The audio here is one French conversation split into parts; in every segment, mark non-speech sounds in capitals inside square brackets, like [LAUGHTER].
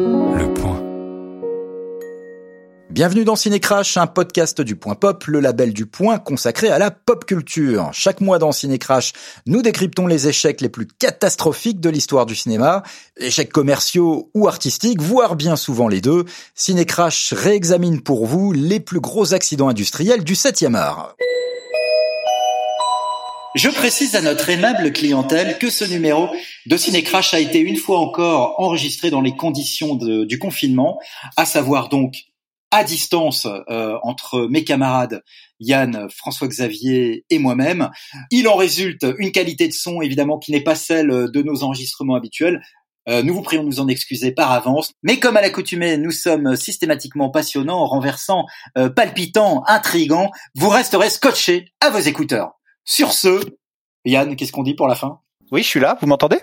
Le point. Bienvenue dans Cinécrash, un podcast du Point Pop, le label du Point consacré à la pop culture. Chaque mois dans Cinécrash, nous décryptons les échecs les plus catastrophiques de l'histoire du cinéma, échecs commerciaux ou artistiques, voire bien souvent les deux. Cinécrash réexamine pour vous les plus gros accidents industriels du 7e art. Je précise à notre aimable clientèle que ce numéro de Cinécrash a été une fois encore enregistré dans les conditions du confinement, à savoir donc à distance euh, entre mes camarades Yann, François-Xavier et moi-même. Il en résulte une qualité de son évidemment qui n'est pas celle de nos enregistrements habituels. Euh, nous vous prions de nous en excuser par avance, mais comme à l'accoutumée, nous sommes systématiquement passionnants, renversants, euh, palpitants, intrigants. Vous resterez scotchés à vos écouteurs. Sur ce, Yann, qu'est-ce qu'on dit pour la fin? Oui, je suis là, vous m'entendez?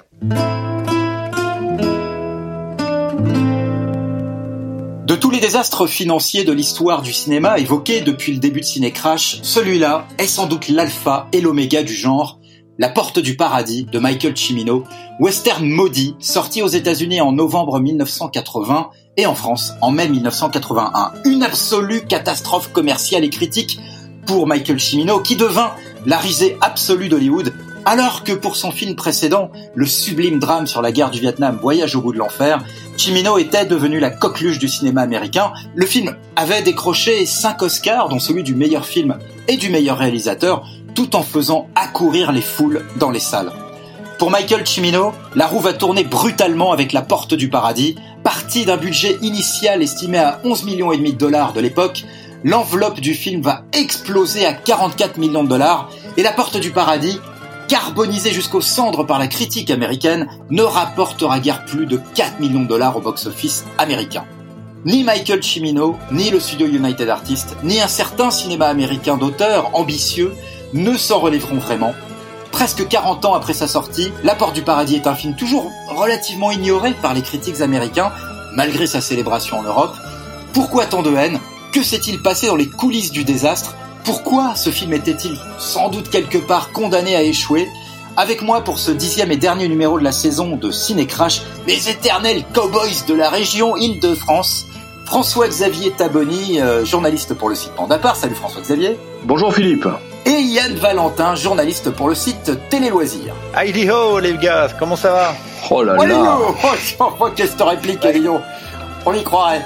De tous les désastres financiers de l'histoire du cinéma évoqués depuis le début de Cinécrash, celui-là est sans doute l'alpha et l'oméga du genre, La Porte du Paradis de Michael Cimino, western maudit, sorti aux États-Unis en novembre 1980 et en France en mai 1981. Une absolue catastrophe commerciale et critique pour Michael Cimino qui devint la risée absolue d'Hollywood alors que pour son film précédent, le sublime drame sur la guerre du Vietnam, Voyage au bout de l'enfer, Cimino était devenu la coqueluche du cinéma américain. Le film avait décroché cinq Oscars, dont celui du meilleur film et du meilleur réalisateur, tout en faisant accourir les foules dans les salles. Pour Michael Cimino, la roue va tourner brutalement avec La Porte du Paradis. Parti d'un budget initial estimé à 11 millions et demi de dollars de l'époque, l'enveloppe du film va exploser à 44 millions de dollars et La Porte du Paradis, carbonisée jusqu'aux cendres par la critique américaine, ne rapportera guère plus de 4 millions de dollars au box-office américain. Ni Michael Cimino, ni le studio United Artists, ni un certain cinéma américain d'auteurs ambitieux ne s'en relèveront vraiment. Presque 40 ans après sa sortie, La Porte du Paradis est un film toujours relativement ignoré par les critiques américains, malgré sa célébration en Europe. Pourquoi tant de haine? Que s'est-il passé dans les coulisses du désastre? Pourquoi ce film était-il sans doute quelque part condamné à échouer Avec moi pour ce dixième et dernier numéro de la saison de Ciné Crash, les éternels cowboys de la région Île-de-France, François-Xavier Taboni, euh, journaliste pour le site Pandapar. Salut François-Xavier. Bonjour Philippe. Et Yann Valentin, journaliste pour le site Télé Loisirs. Heidi ho les gars, comment ça va? Oh là Oh, là. Léo Oh, oh, qu'est-ce que réplique, On y croirait.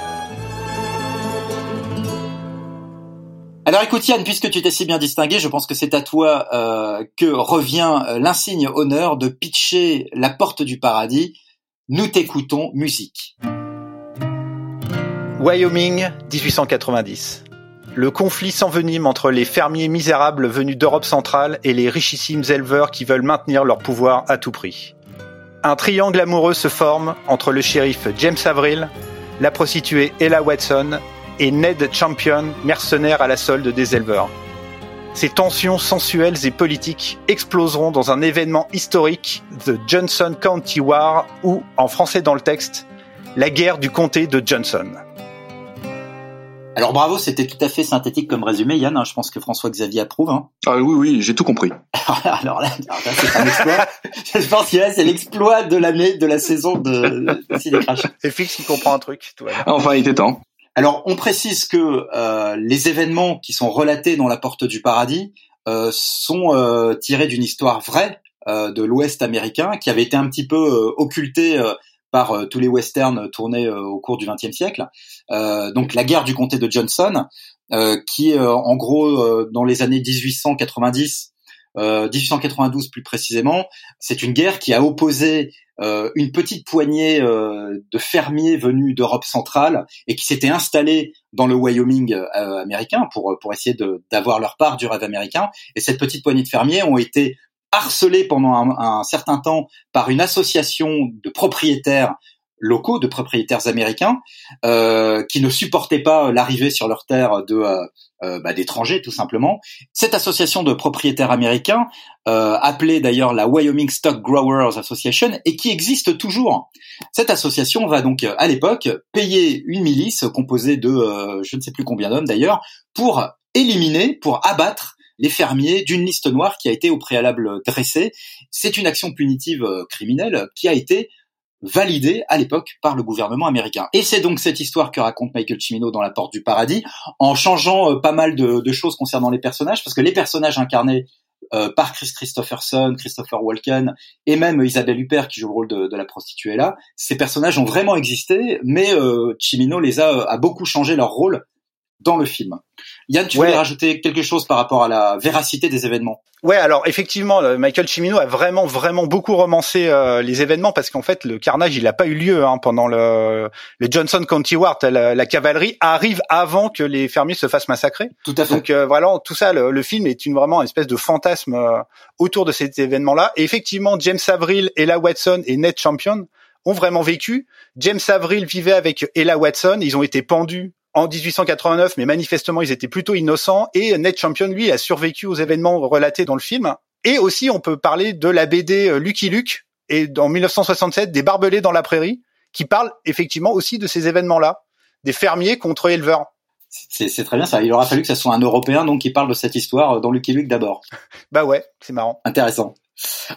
Alors écoute Yann, puisque tu t'es si bien distingué, je pense que c'est à toi euh, que revient euh, l'insigne honneur de pitcher la porte du paradis. Nous t'écoutons, musique. Wyoming, 1890. Le conflit s'envenime entre les fermiers misérables venus d'Europe centrale et les richissimes éleveurs qui veulent maintenir leur pouvoir à tout prix. Un triangle amoureux se forme entre le shérif James Avril, la prostituée Ella Watson et Ned Champion, mercenaire à la solde des éleveurs. Ces tensions sensuelles et politiques exploseront dans un événement historique, The Johnson County War, ou, en français dans le texte, la guerre du comté de Johnson. Alors bravo, c'était tout à fait synthétique comme résumé Yann, hein, je pense que François-Xavier approuve. Hein. Ah oui, oui, j'ai tout compris. [LAUGHS] Alors là, alors là, c'est un exploit. [LAUGHS] je pense que là, c'est l'exploit de l'année, de la saison de, de Ciné Crash. C'est Fix qui comprend un truc, bien. Enfin, il était temps. Alors, on précise que euh, les événements qui sont relatés dans la Porte du Paradis euh, sont euh, tirés d'une histoire vraie de l'Ouest américain qui avait été un petit peu occultée par tous les westerns tournés au cours du XXe siècle. Donc, la guerre du comté de Johnson, qui, en gros, dans les années 1890, euh, 1892 plus précisément, c'est une guerre qui a opposé euh, une petite poignée euh, de fermiers venus d'Europe centrale et qui s'étaient installés dans le Wyoming euh, américain pour pour essayer d'avoir leur part du rêve américain. Et cette petite poignée de fermiers ont été harcelés pendant un, un certain temps par une association de propriétaires locaux, de propriétaires américains, euh, qui ne supportaient pas l'arrivée sur leur terre de euh, euh, bah, d'étrangers tout simplement. Cette association de propriétaires américains, euh, appelée d'ailleurs la Wyoming Stock Growers Association, et qui existe toujours. Cette association va donc euh, à l'époque payer une milice composée de euh, je ne sais plus combien d'hommes d'ailleurs pour éliminer, pour abattre les fermiers d'une liste noire qui a été au préalable dressée. C'est une action punitive criminelle qui a été validé à l'époque par le gouvernement américain. Et c'est donc cette histoire que raconte Michael Cimino dans La Porte du Paradis, en changeant pas mal de, choses concernant les personnages, parce que les personnages incarnés euh, par Chris Christopherson, Christopher Walken et même Isabelle Huppert qui joue le rôle de, la prostituée là. Ces personnages ont vraiment existé, mais euh, Chimino les a, a beaucoup changé leur rôle dans le film. Yann, tu voulais rajouter quelque chose par rapport à la véracité des événements? Ouais, alors effectivement, euh, Michael Cimino a vraiment, vraiment beaucoup romancé euh, les événements parce qu'en fait, le carnage, il n'a pas eu lieu hein, pendant le, le, Johnson County War. La, la, cavalerie arrive avant que les fermiers se fassent massacrer. Tout à fait. Donc euh, voilà, tout ça, le, le, film est une vraiment une espèce de fantasme autour de cet événement-là. Et effectivement, James Avril, Ella Watson et Ned Champion ont vraiment vécu. James Avril vivait avec Ella Watson. Ils ont été pendus en 1889, mais manifestement ils étaient plutôt innocents. Et Ned Champion, lui, a survécu aux événements relatés dans le film. Et aussi, on peut parler de la BD euh, Lucky Luke et en 1967 des Barbelés dans la prairie, qui parlent effectivement aussi de ces événements-là, des fermiers contre éleveurs. C'est très bien ça. Il aura fallu que ce soit un Européen donc qui parle de cette histoire dans Lucky Luke d'abord. [LAUGHS] bah ouais, c'est marrant. Intéressant.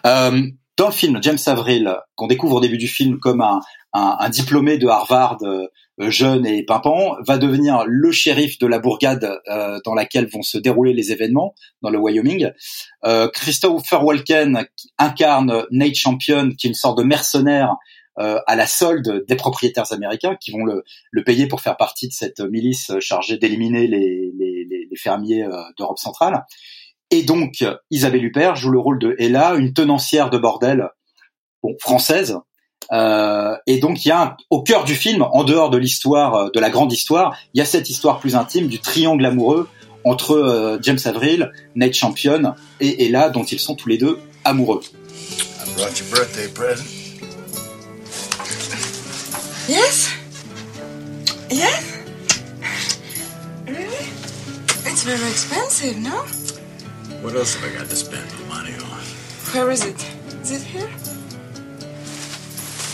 Euh, dans le film, James Avril, qu'on découvre au début du film comme un, un, un diplômé de Harvard euh, euh, jeune et pimpant, va devenir le shérif de la bourgade euh, dans laquelle vont se dérouler les événements dans le Wyoming. Euh, Christopher Walken incarne Nate Champion, qui est une sorte de mercenaire euh, à la solde des propriétaires américains qui vont le, le, payer pour faire partie de cette milice chargée d'éliminer les, les, les, fermiers d'Europe centrale. Et donc, Isabelle Huppert joue le rôle de Ella, une tenancière de bordel, bon, française, euh, et donc il y a au cœur du film, en dehors de l'histoire, euh, de la grande histoire, il y a cette histoire plus intime du triangle amoureux entre euh, James Avril, Nate Champion et Ella, dont ils sont tous les deux amoureux. I brought your birthday present. Yes? Yes? Really? It's very expensive, no? What else have I got to spend money on? Where is it? Is it here?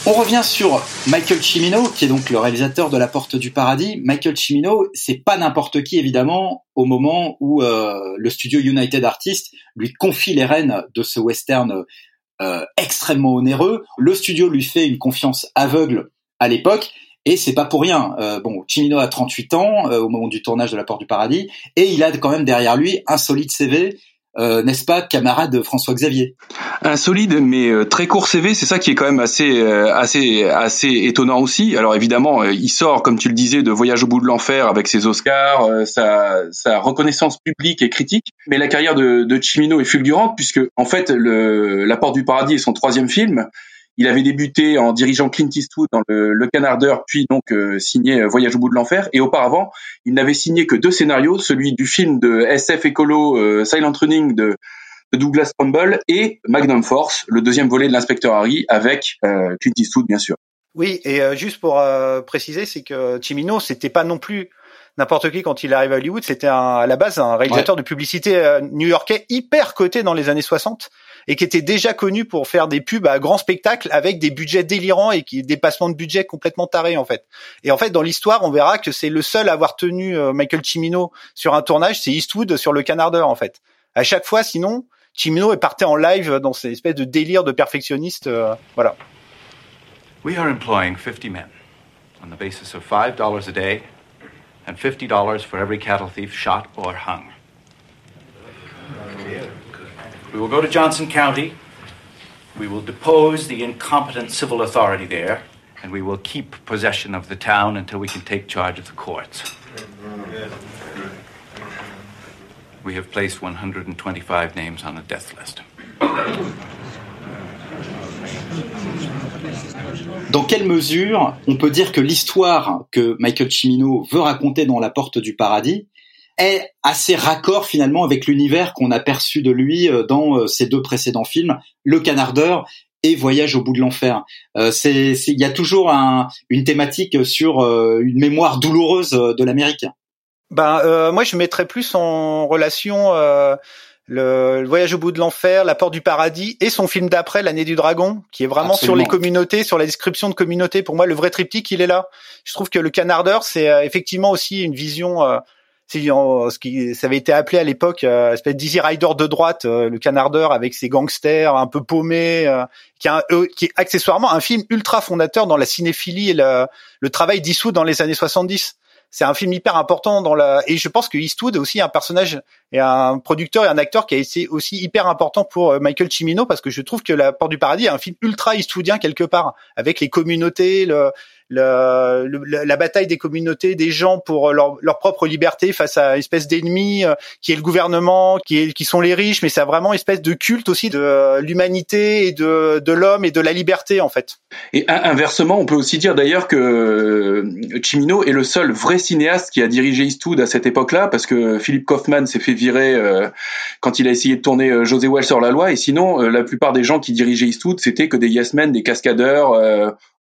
On revient sur Michael Cimino, qui est donc le réalisateur de La Porte du Paradis. Michael Cimino, c'est pas n'importe qui évidemment. Au moment où euh, le studio United Artists lui confie les rênes de ce western euh, extrêmement onéreux, le studio lui fait une confiance aveugle à l'époque. Et c'est pas pour rien. Euh, bon, Cimino a 38 ans au moment du tournage de La Porte du Paradis, et il a quand même derrière lui un solide CV euh, n'est-ce pas, camarade François Xavier Un solide mais euh, très court CV, c'est ça qui est quand même assez euh, assez assez étonnant aussi. Alors évidemment, il sort, comme tu le disais, de Voyage au bout de l'enfer avec ses Oscars, sa, sa reconnaissance publique et critique. Mais la carrière de, de Chimino est fulgurante puisque en fait, le, La Porte du Paradis est son troisième film. Il avait débuté en dirigeant Clint Eastwood dans le, le Canardeur, puis donc euh, signé euh, Voyage au bout de l'enfer. Et auparavant, il n'avait signé que deux scénarios, celui du film de SF écolo euh, Silent Running de, Douglas Trumbull et Magnum Force, le deuxième volet de l'inspecteur Harry avec Clint Eastwood bien sûr. Oui, et juste pour préciser, c'est que Chimino, c'était pas non plus n'importe qui quand il arrive à Hollywood. C'était à la base un réalisateur de publicité new-yorkais hyper coté dans les années 60 et qui était déjà connu pour faire des pubs à grand spectacle avec des budgets délirants et qui des passements de budget complètement tarés en fait. Et en fait dans l'histoire on verra que c'est le seul à avoir tenu euh, Michael Cimino sur un tournage, c'est Eastwood sur le Canardeur en fait. À chaque fois sinon Cimino est parti en live dans ces espèces de délire de perfectionniste euh, voilà. We are employing 50 men on the basis of $5 a day and $50 for every cattle thief shot or hung. We will go to Johnson County. We will depose the incompetent civil authority there, and we will keep possession of the town until we can take charge of the courts. We have placed 125 names on a death list. Dans quelle mesure on peut dire que l'histoire que Michael Cimino veut raconter dans La Porte du Paradis est assez raccord finalement avec l'univers qu'on a perçu de lui euh, dans euh, ses deux précédents films, Le Canardeur et Voyage au bout de l'enfer. Euh, il y a toujours une thématique sur une mémoire douloureuse de l'Amérique. Ben, moi, je mettrais plus en relation le, Voyage au bout de l'enfer, La Porte du paradis et son film d'après, L'année du dragon, qui est vraiment sur les communautés, sur la description de communautés. Pour moi, le vrai triptyque, il est là. Je trouve que Le Canardeur, c'est effectivement aussi une vision ce qui ça avait été appelé à l'époque euh, espèce d'Easy Rider de droite, euh, le canardeur avec ses gangsters un peu paumés, euh, qui, est qui est accessoirement un film ultra fondateur dans la cinéphilie et le, le travail d'Eastwood dans les années 70 c'est un film hyper important dans la et je pense que Eastwood est aussi un personnage et un producteur et un acteur qui a été aussi hyper important pour Michael Cimino parce que je trouve que La Porte du Paradis est un film ultra Eastwoodien quelque part avec les communautés, le, le, la bataille des communautés, des gens pour leur, leur propre liberté face à une espèce d'ennemi euh, qui est le gouvernement, qui, est, qui sont les riches, mais c'est vraiment une espèce de culte aussi de euh, l'humanité et de, de l'homme et de la liberté en fait. Et inversement, on peut aussi dire d'ailleurs que euh, Cimino est le seul vrai cinéaste qui a dirigé Eastwood à cette époque-là, parce que Philippe Kaufman s'est fait virer quand il a essayé de tourner José Wells sur la loi, et sinon la plupart des gens qui dirigeaient Eastwood, c'était que des yes men, des cascadeurs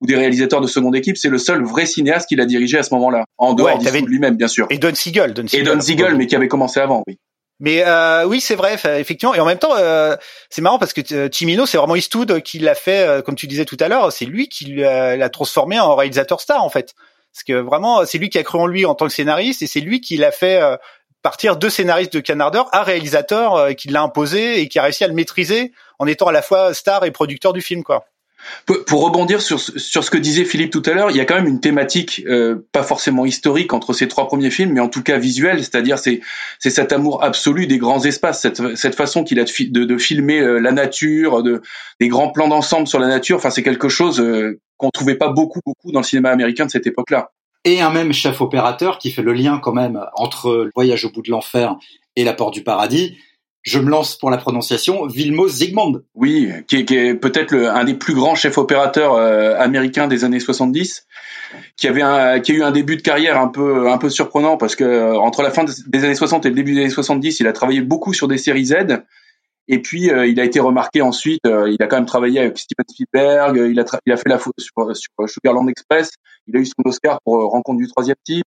ou des réalisateurs de seconde équipe, c'est le seul vrai cinéaste qu'il a dirigé à ce moment-là, en dehors ouais, de lui-même bien sûr. Et Don Siegel, Don Siegel. Et Don Siegel, mais qui avait commencé avant, oui. Mais euh, oui, c'est vrai, effectivement. Et en même temps, euh, c'est marrant parce que Chimino, c'est vraiment Eastwood qui l'a fait, euh, comme tu disais tout à l'heure, c'est lui qui l'a transformé en réalisateur star en fait. Parce que vraiment, c'est lui qui a cru en lui en tant que scénariste et c'est lui qui l'a fait euh, partir de scénariste de Canardeur à réalisateur, euh, qui l'a imposé et qui a réussi à le maîtriser en étant à la fois star et producteur du film, quoi. Pour rebondir sur, ce que disait Philippe tout à l'heure, il y a quand même une thématique euh, pas forcément historique entre ces trois premiers films, mais en tout cas visuelle, c'est-à-dire c'est cet amour absolu des grands espaces, cette, cette façon qu'il a de, de, filmer euh, la nature, de des grands plans d'ensemble sur la nature. Enfin, c'est quelque chose euh, qu'on trouvait pas beaucoup beaucoup dans le cinéma américain de cette époque-là. Et un même chef opérateur qui fait le lien quand même entre le Voyage au bout de l'enfer et La Porte du Paradis je me lance pour la prononciation, Vilmos Zsigmond. Oui, qui est, peut-être un des plus grands chefs opérateurs euh, américains des années 70, qui avait un, qui a eu un début de carrière un peu un peu surprenant parce que euh, entre la fin des années 60 et le début des années 70, il a travaillé beaucoup sur des séries Z. Et puis euh, il a été remarqué ensuite. il a quand même travaillé avec Steven Spielberg. Il a il a fait la photo sur, sur Sugarland Express. Il a eu son Oscar pour Rencontre du troisième type.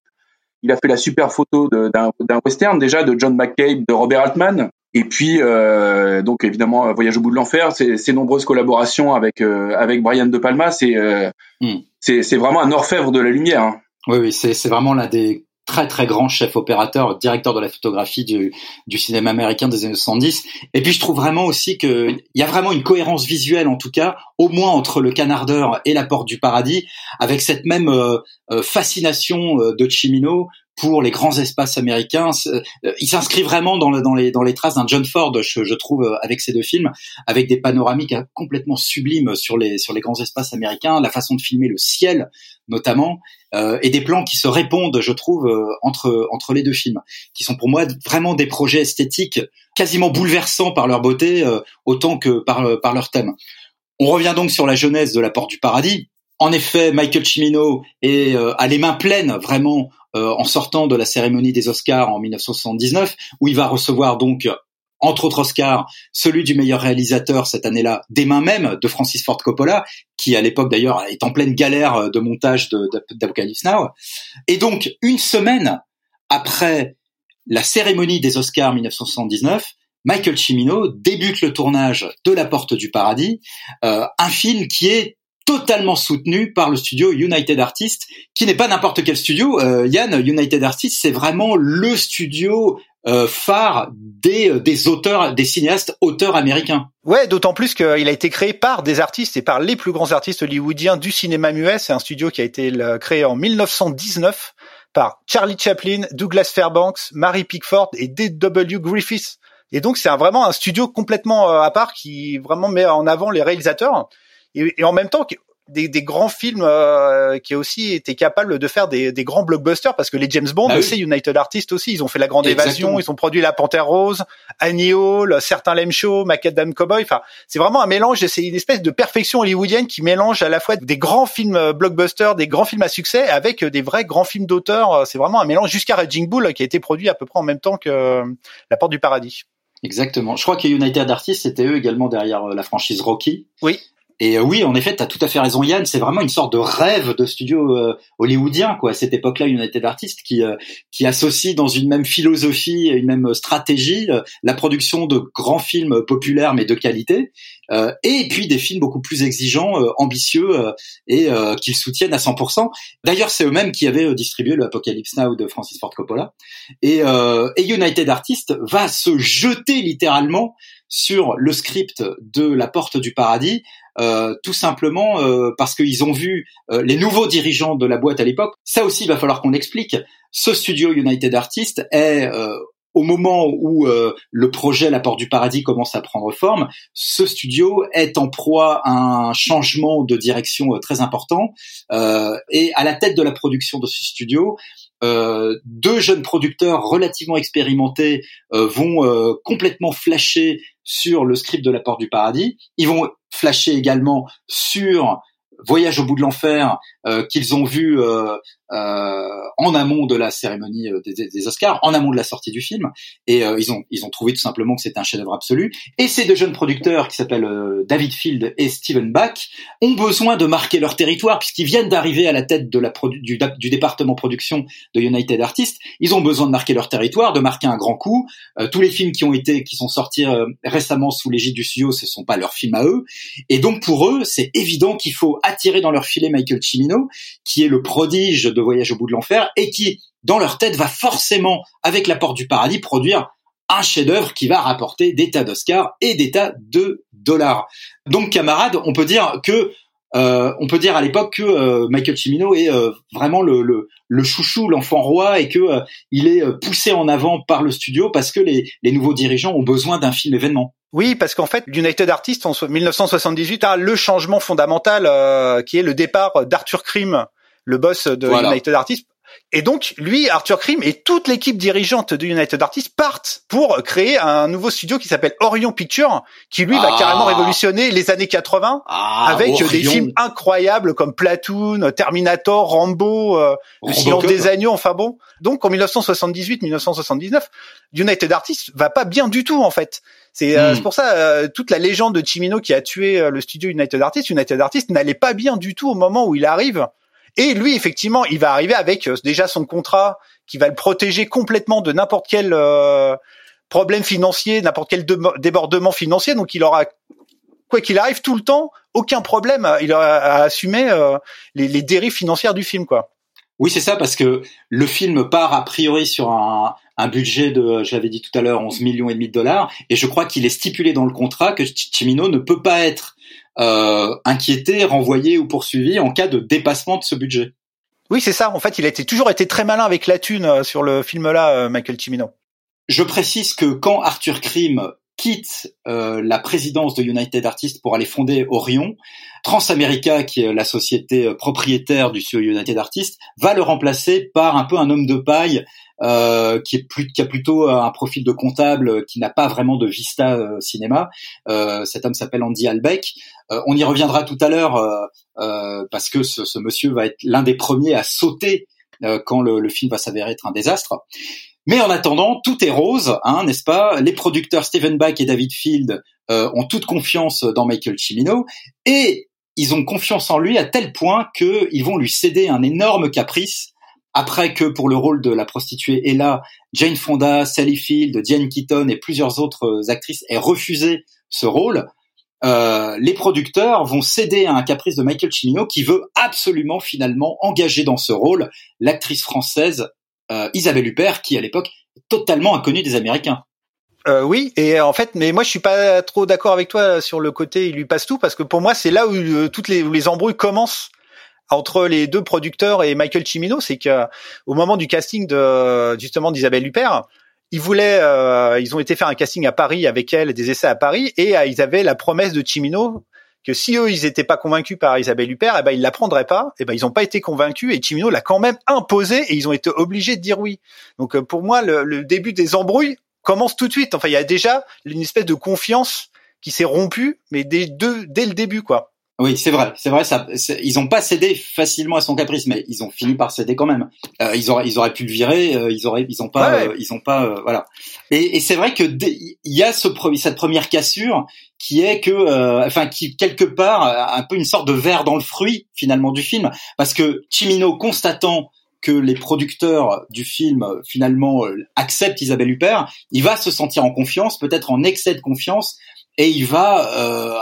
Il a fait la super photo d'un western déjà de John McCabe, de Robert Altman. Et puis, euh, donc évidemment, Voyage au bout de l'enfer, ces nombreuses collaborations avec euh, avec Brian De Palma, c'est euh, hmm. c'est vraiment un orfèvre de la lumière. Hein. Oui, oui, c'est vraiment l'un des très très grands chefs opérateurs, directeur de la photographie du, cinéma américain des années 70. Et puis je trouve vraiment aussi qu'il y a vraiment une cohérence visuelle, en tout cas, au moins entre le Canardeur et la Porte du Paradis, avec cette même euh, fascination de Chimino pour les grands espaces américains. Euh, il s'inscrit vraiment dans, dans, les, dans les traces d'un John Ford, je, je, trouve, euh, avec ces deux films, avec des panoramiques hein, complètement sublimes sur les, sur les grands espaces américains, la façon de filmer le ciel notamment, euh, et des plans qui se répondent, je trouve, euh, entre, entre les deux films, qui sont pour moi vraiment des projets esthétiques quasiment bouleversants par leur beauté, autant que par, par leur thème. On revient donc sur la jeunesse de La Porte du Paradis. En effet, Michael Cimino est à les mains pleines vraiment euh, en sortant de la cérémonie des Oscars en 1979, où il va recevoir donc entre autres Oscars, celui du meilleur réalisateur cette année-là, des mains même de Francis Ford Coppola, qui à l'époque d'ailleurs est en pleine galère de montage d'Apocalypse Now. Et donc, une semaine après la cérémonie des Oscars 1979, Michael Cimino débute le tournage de La Porte du Paradis, euh, un film qui est totalement soutenu par le studio United Artists, qui n'est pas n'importe quel studio. Euh, Yann, United Artists, c'est vraiment le studio euh, phare des, euh, des auteurs, des cinéastes auteurs américains. Ouais, d'autant plus qu'il a été créé par des artistes et par les plus grands artistes hollywoodiens du cinéma muet. C'est un studio qui a été créé en 1919 par Charlie Chaplin, Douglas Fairbanks, Mary Pickford et D.W. Griffiths. Et donc c'est vraiment un studio complètement à part qui vraiment met en avant les réalisateurs et, et en même temps des, des, grands films euh, qui aussi été capables de faire des, des, grands blockbusters parce que les James Bond, bah c'est United Artists aussi, ils ont fait La Grande Évasion, ils ont produit La Panthère Rose, Annie Hall, certains Lem Show, Macadam Cowboy. Enfin, c'est vraiment un mélange, c'est une espèce de perfection hollywoodienne qui mélange à la fois des grands films euh, blockbusters, des grands films à succès avec des vrais grands films d'auteur. C'est vraiment un mélange jusqu'à Raging Bull qui a été produit à peu près en même temps que La Porte du Paradis. Exactement. Je crois que United Artists c'était eux également derrière la franchise Rocky. Oui Et euh, oui, en effet, tu as tout à fait raison, Yann. C'est vraiment une sorte de rêve de studio euh, hollywoodien, quoi. À cette époque-là, United Artists qui euh, qui associe dans une même philosophie, une même stratégie, la production de grands films populaires mais de qualité, et puis des films beaucoup plus exigeants, ambitieux et qu'ils soutiennent à 100%. D'ailleurs, c'est eux-mêmes qui avaient distribué le Apocalypse Now de Francis Ford Coppola. Et, et United Artists va se jeter littéralement sur le script de La Porte du Paradis, euh, tout simplement euh, parce qu'ils ont vu euh, les nouveaux dirigeants de la boîte à l'époque. Ça aussi, il va falloir qu'on explique. Ce studio United Artists est au moment où le projet La Porte du Paradis commence à prendre forme, ce studio est en proie à un changement de direction très important. et à la tête de la production de ce studio, euh, deux jeunes producteurs relativement expérimentés euh, vont euh, complètement flasher sur le script de La Porte du Paradis. Ils vont flasher également sur Voyage au bout de l'enfer qu'ils ont vu euh, en amont de la cérémonie euh, des, Oscars, en amont de la sortie du film, et euh, ils ont ils ont trouvé tout simplement que c'était un chef-d'œuvre absolu. Et ces deux jeunes producteurs qui s'appellent David Field et Steven Bach ont besoin de marquer leur territoire puisqu'ils viennent d'arriver à la tête de la du, du, département production de United Artists. Ils ont besoin de marquer leur territoire, de marquer un grand coup. tous les films qui ont été qui sont sortis récemment sous l'égide du studio, ce sont pas leurs films à eux. Et donc pour eux, c'est évident qu'il faut attirer dans leur filet Michael Cimino, qui est le prodige de Voyage au bout de l'enfer et qui, dans leur tête, va forcément, avec la porte du paradis, produire un chef-d'œuvre qui va rapporter des tas d'Oscars et des tas de dollars. Donc, camarades, on peut dire que euh, on peut dire à l'époque que euh, Michael Cimino est euh, vraiment le, chouchou, l'enfant roi, et que il est poussé en avant par le studio parce que les, les nouveaux dirigeants ont besoin d'un film événement. Oui, parce qu'en fait, United Artists en 1978 a le changement fondamental qui est le départ d'Arthur Krim le boss de United Artists. Et donc, lui, Arthur Krim et toute l'équipe dirigeante de United Artists partent pour créer un nouveau studio qui s'appelle Orion Pictures, qui lui va ah. carrément révolutionner les années 80 ah, avec des films incroyables comme Platoon, Terminator, Rambo, euh, Le Silence des Agneaux, enfin bon. Donc, en 1978-1979, United Artists va pas bien du tout, en fait. C'est euh, hmm. pour ça euh, toute la légende de Chimino qui a tué le studio United Artists, United Artists n'allait pas bien du tout au moment où il arrive et lui, effectivement, il va arriver avec euh, déjà son contrat qui va le protéger complètement de n'importe quel euh, problème financier, n'importe quel débordement financier. Donc, il aura, quoi qu'il arrive, tout le temps, aucun problème. Il aura à assumer euh, les, dérives financières du film, quoi. Oui, c'est ça, parce que le film part a priori sur un, un budget de, je l'avais dit tout à l'heure, 11 millions et demi de dollars, et je crois qu'il est stipulé dans le contrat que Chimino ne peut pas être euh, inquiété, renvoyé ou poursuivi en cas de dépassement de ce budget. Oui, c'est ça. En fait, il a été, toujours été très malin avec la thune euh, sur le film-là, euh, Michael Cimino. Je précise que quand Arthur Krim quitte euh, la présidence de United Artists pour aller fonder Orion, Transamerica, qui est la société propriétaire du studio United Artists, va le remplacer par un peu un homme de paille euh, qui est plus qui a plutôt un profil de comptable qui n'a pas vraiment de vista euh, cinéma. Euh, cet homme s'appelle Andy Albeck. on y reviendra tout à l'heure parce que ce, ce, monsieur va être l'un des premiers à sauter quand le, le, film va s'avérer être un désastre. Mais en attendant, tout est rose, hein, n'est-ce pas? Les producteurs Steven Bach et David Field ont toute confiance dans Michael Cimino et ils ont confiance en lui à tel point qu'ils vont lui céder un énorme caprice après que pour le rôle de la prostituée Ella, Jane Fonda, Sally Field, Diane Keaton et plusieurs autres euh, actrices aient refusé ce rôle, euh, les producteurs vont céder à un caprice de Michael Cimino qui veut absolument finalement engager dans ce rôle l'actrice française euh, Isabelle Huppert qui à l'époque est totalement inconnue des Américains. Euh, oui, et en fait, mais moi je suis pas trop d'accord avec toi sur le côté il lui passe tout parce que pour moi c'est là où euh, toutes les, où les embrouilles commencent entre les deux producteurs et Michael Cimino, c'est que au moment du casting de justement d'Isabelle Huppert, ils voulaient, euh, ils ont été faire un casting à Paris avec elle, des essais à Paris, et euh, ils avaient la promesse de Cimino que si eux ils étaient pas convaincus par Isabelle Huppert, eh ben ils la prendraient pas. Eh ben ils ont pas été convaincus et Cimino l'a quand même imposé et ils ont été obligés de dire oui. Donc euh, pour moi le, le début des embrouilles commence tout de suite. Enfin il y a déjà une espèce de confiance qui s'est rompue, mais dès, dès le début quoi. Oui, c'est vrai, c'est vrai. Ça, ils ont pas cédé facilement à son caprice, mais ils ont fini par céder quand même. Euh, ils auraient, ils auraient pu le virer. Euh, ils auraient, ils ont pas, euh, ils ont pas, voilà. Et, et c'est vrai que il y a ce cette première cassure qui est que, enfin, qui quelque part un peu une sorte de verre dans le fruit finalement du film, parce que Chimino constatant que les producteurs du film finalement acceptent Isabelle Huppert, il va se sentir en confiance, peut-être en excès de confiance, et il va euh,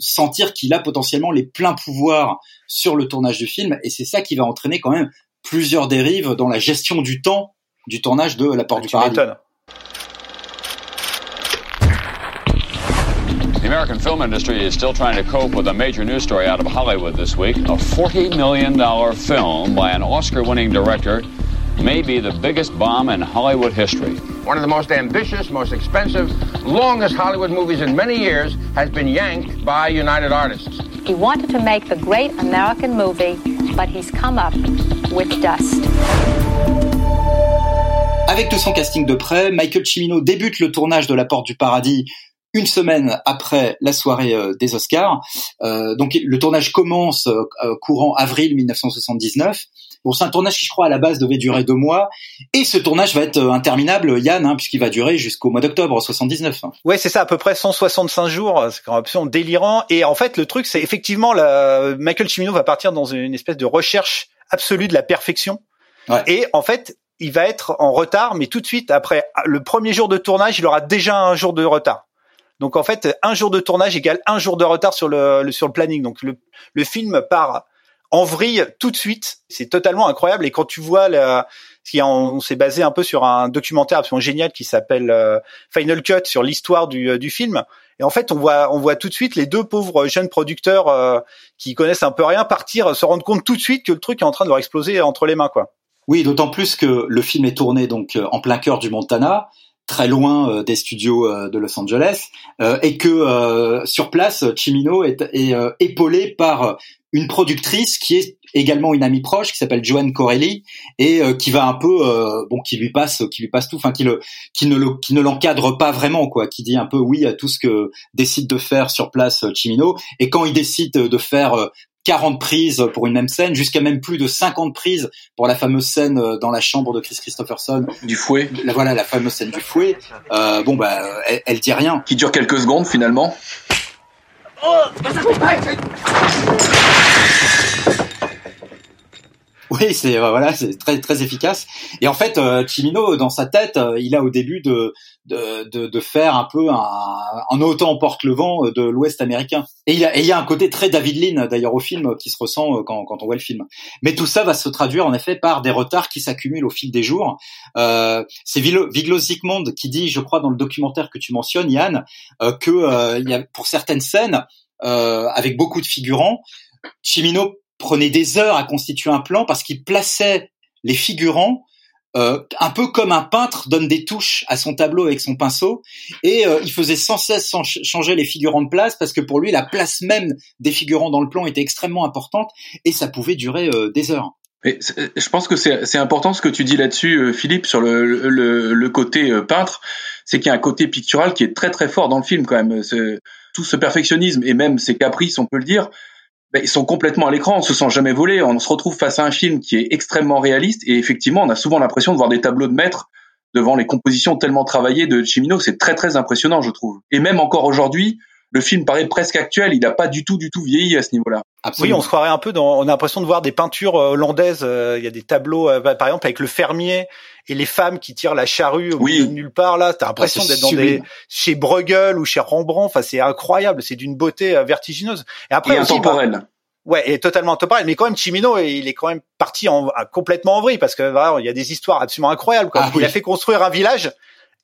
sentir qu'il a potentiellement les pleins pouvoirs sur le tournage du film, et c'est ça qui va entraîner quand même plusieurs dérives dans la gestion du temps du tournage de La Porte du Paradis. The American film industry is still trying to cope with a major news story out of Hollywood this week. A $40 million film by an Oscar winning director may be the biggest bomb in Hollywood history. One of the most ambitious, most expensive, longest Hollywood movies in many years has been yanked by United Artists. He wanted to make the great American movie, but he's come up with dust. Avec tout son casting de près, Michael Cimino débute le tournage de La Porte du Paradis une semaine après la soirée euh, des Oscars. Euh, donc le tournage commence euh, courant avril 1979. Bon, c'est un tournage qui, je crois, à la base devait durer deux mois. Et ce tournage va être interminable, Yann, hein, puisqu'il va durer jusqu'au mois d'octobre 79. Ouais, c'est ça, à peu près 165 jours. C'est quand même absolument délirant. Et en fait, le truc, c'est effectivement, la... Michael Cimino va partir dans une espèce de recherche absolue de la perfection. Ouais. Et en fait, il va être en retard, mais tout de suite, après le premier jour de tournage, il aura déjà un jour de retard. Donc en fait, un jour de tournage égale un jour de retard sur le, sur le planning. Donc le, le film part en vrille tout de suite. C'est totalement incroyable. Et quand tu vois, le, on, s'est basé un peu sur un documentaire absolument génial qui s'appelle euh, Final Cut sur l'histoire du, euh, du film. Et en fait, on voit, on voit tout de suite les deux pauvres jeunes producteurs euh, qui connaissent un peu rien partir, se rendre compte tout de suite que le truc est en train de leur exploser entre les mains, quoi. Oui, d'autant plus que le film est tourné donc en plein cœur du Montana très loin euh, des studios euh, de Los Angeles, euh, et que sur place, Chimino est, est épaulé par une productrice qui est également une amie proche qui s'appelle Joanne Corelli et qui va un peu bon qui lui passe qui lui passe tout enfin qui le qui ne le qui ne l'encadre pas vraiment quoi qui dit un peu oui à tout ce que décide de faire sur place Chimino. Et quand il décide de faire 40 prises pour une même scène, jusqu'à même plus de 50 prises pour la fameuse scène euh, dans la chambre de Chris Christopherson. Du fouet. La, voilà, la fameuse scène du fouet. Euh, bon, bah, elle, elle, dit rien. Qui dure quelques secondes finalement. Oh Oui, c'est euh, voilà, c'est très très efficace. Et en fait, Chimino, dans sa tête, il a au début de de, de, de faire un peu un, un autant porte le vent de l'Ouest américain. Et il y a et il y a un côté très David Lean d'ailleurs au film qui se ressent quand quand on voit le film. Mais tout ça va se traduire en effet par des retards qui s'accumulent au fil des jours. Euh, c'est Viglo Zikmond qui dit, je crois, dans le documentaire que tu mentionnes, Yann, que il y a pour certaines scènes avec beaucoup de figurants, Chimino prenait des heures à constituer un plan parce qu'il plaçait les figurants euh, un peu comme un peintre donne des touches à son tableau avec son pinceau, et euh, il faisait sans cesse changer les figurants de place parce que pour lui la place même des figurants dans le plan était extrêmement importante et ça pouvait durer euh, des heures. je pense que c'est important ce que tu dis là-dessus, Philippe, sur le, le, le côté peintre, c'est qu'il y a un côté pictural qui est très très fort dans le film quand même. Tout ce perfectionnisme et même ces caprices, on peut le dire, ben, ils sont complètement à l'écran, on se sent jamais volé, on se retrouve face à un film qui est extrêmement réaliste et effectivement on a souvent l'impression de voir des tableaux de maître devant les compositions tellement travaillées de Chimino, c'est très très impressionnant je trouve. Et même encore aujourd'hui, le film paraît presque actuel, il n'a pas du tout du tout vieilli à ce niveau-là. Oui, on se croirait un peu dans, on a l'impression de voir des peintures euh, hollandaises, euh, il y a des tableaux euh, par exemple avec le fermier et les femmes qui tirent la charrue au oui. de nulle part là, t'as l'impression d'être dans des chez Bruegel ou chez Rembrandt, enfin c'est incroyable, c'est d'une beauté vertigineuse. Et après et aussi, intemporel. Bah, Ouais, et totalement intemporel. Mais quand même, Chimino, il est quand même parti en, complètement en vrille parce que voilà, il y a des histoires absolument incroyables. Quoi. Ah il a fait construire un village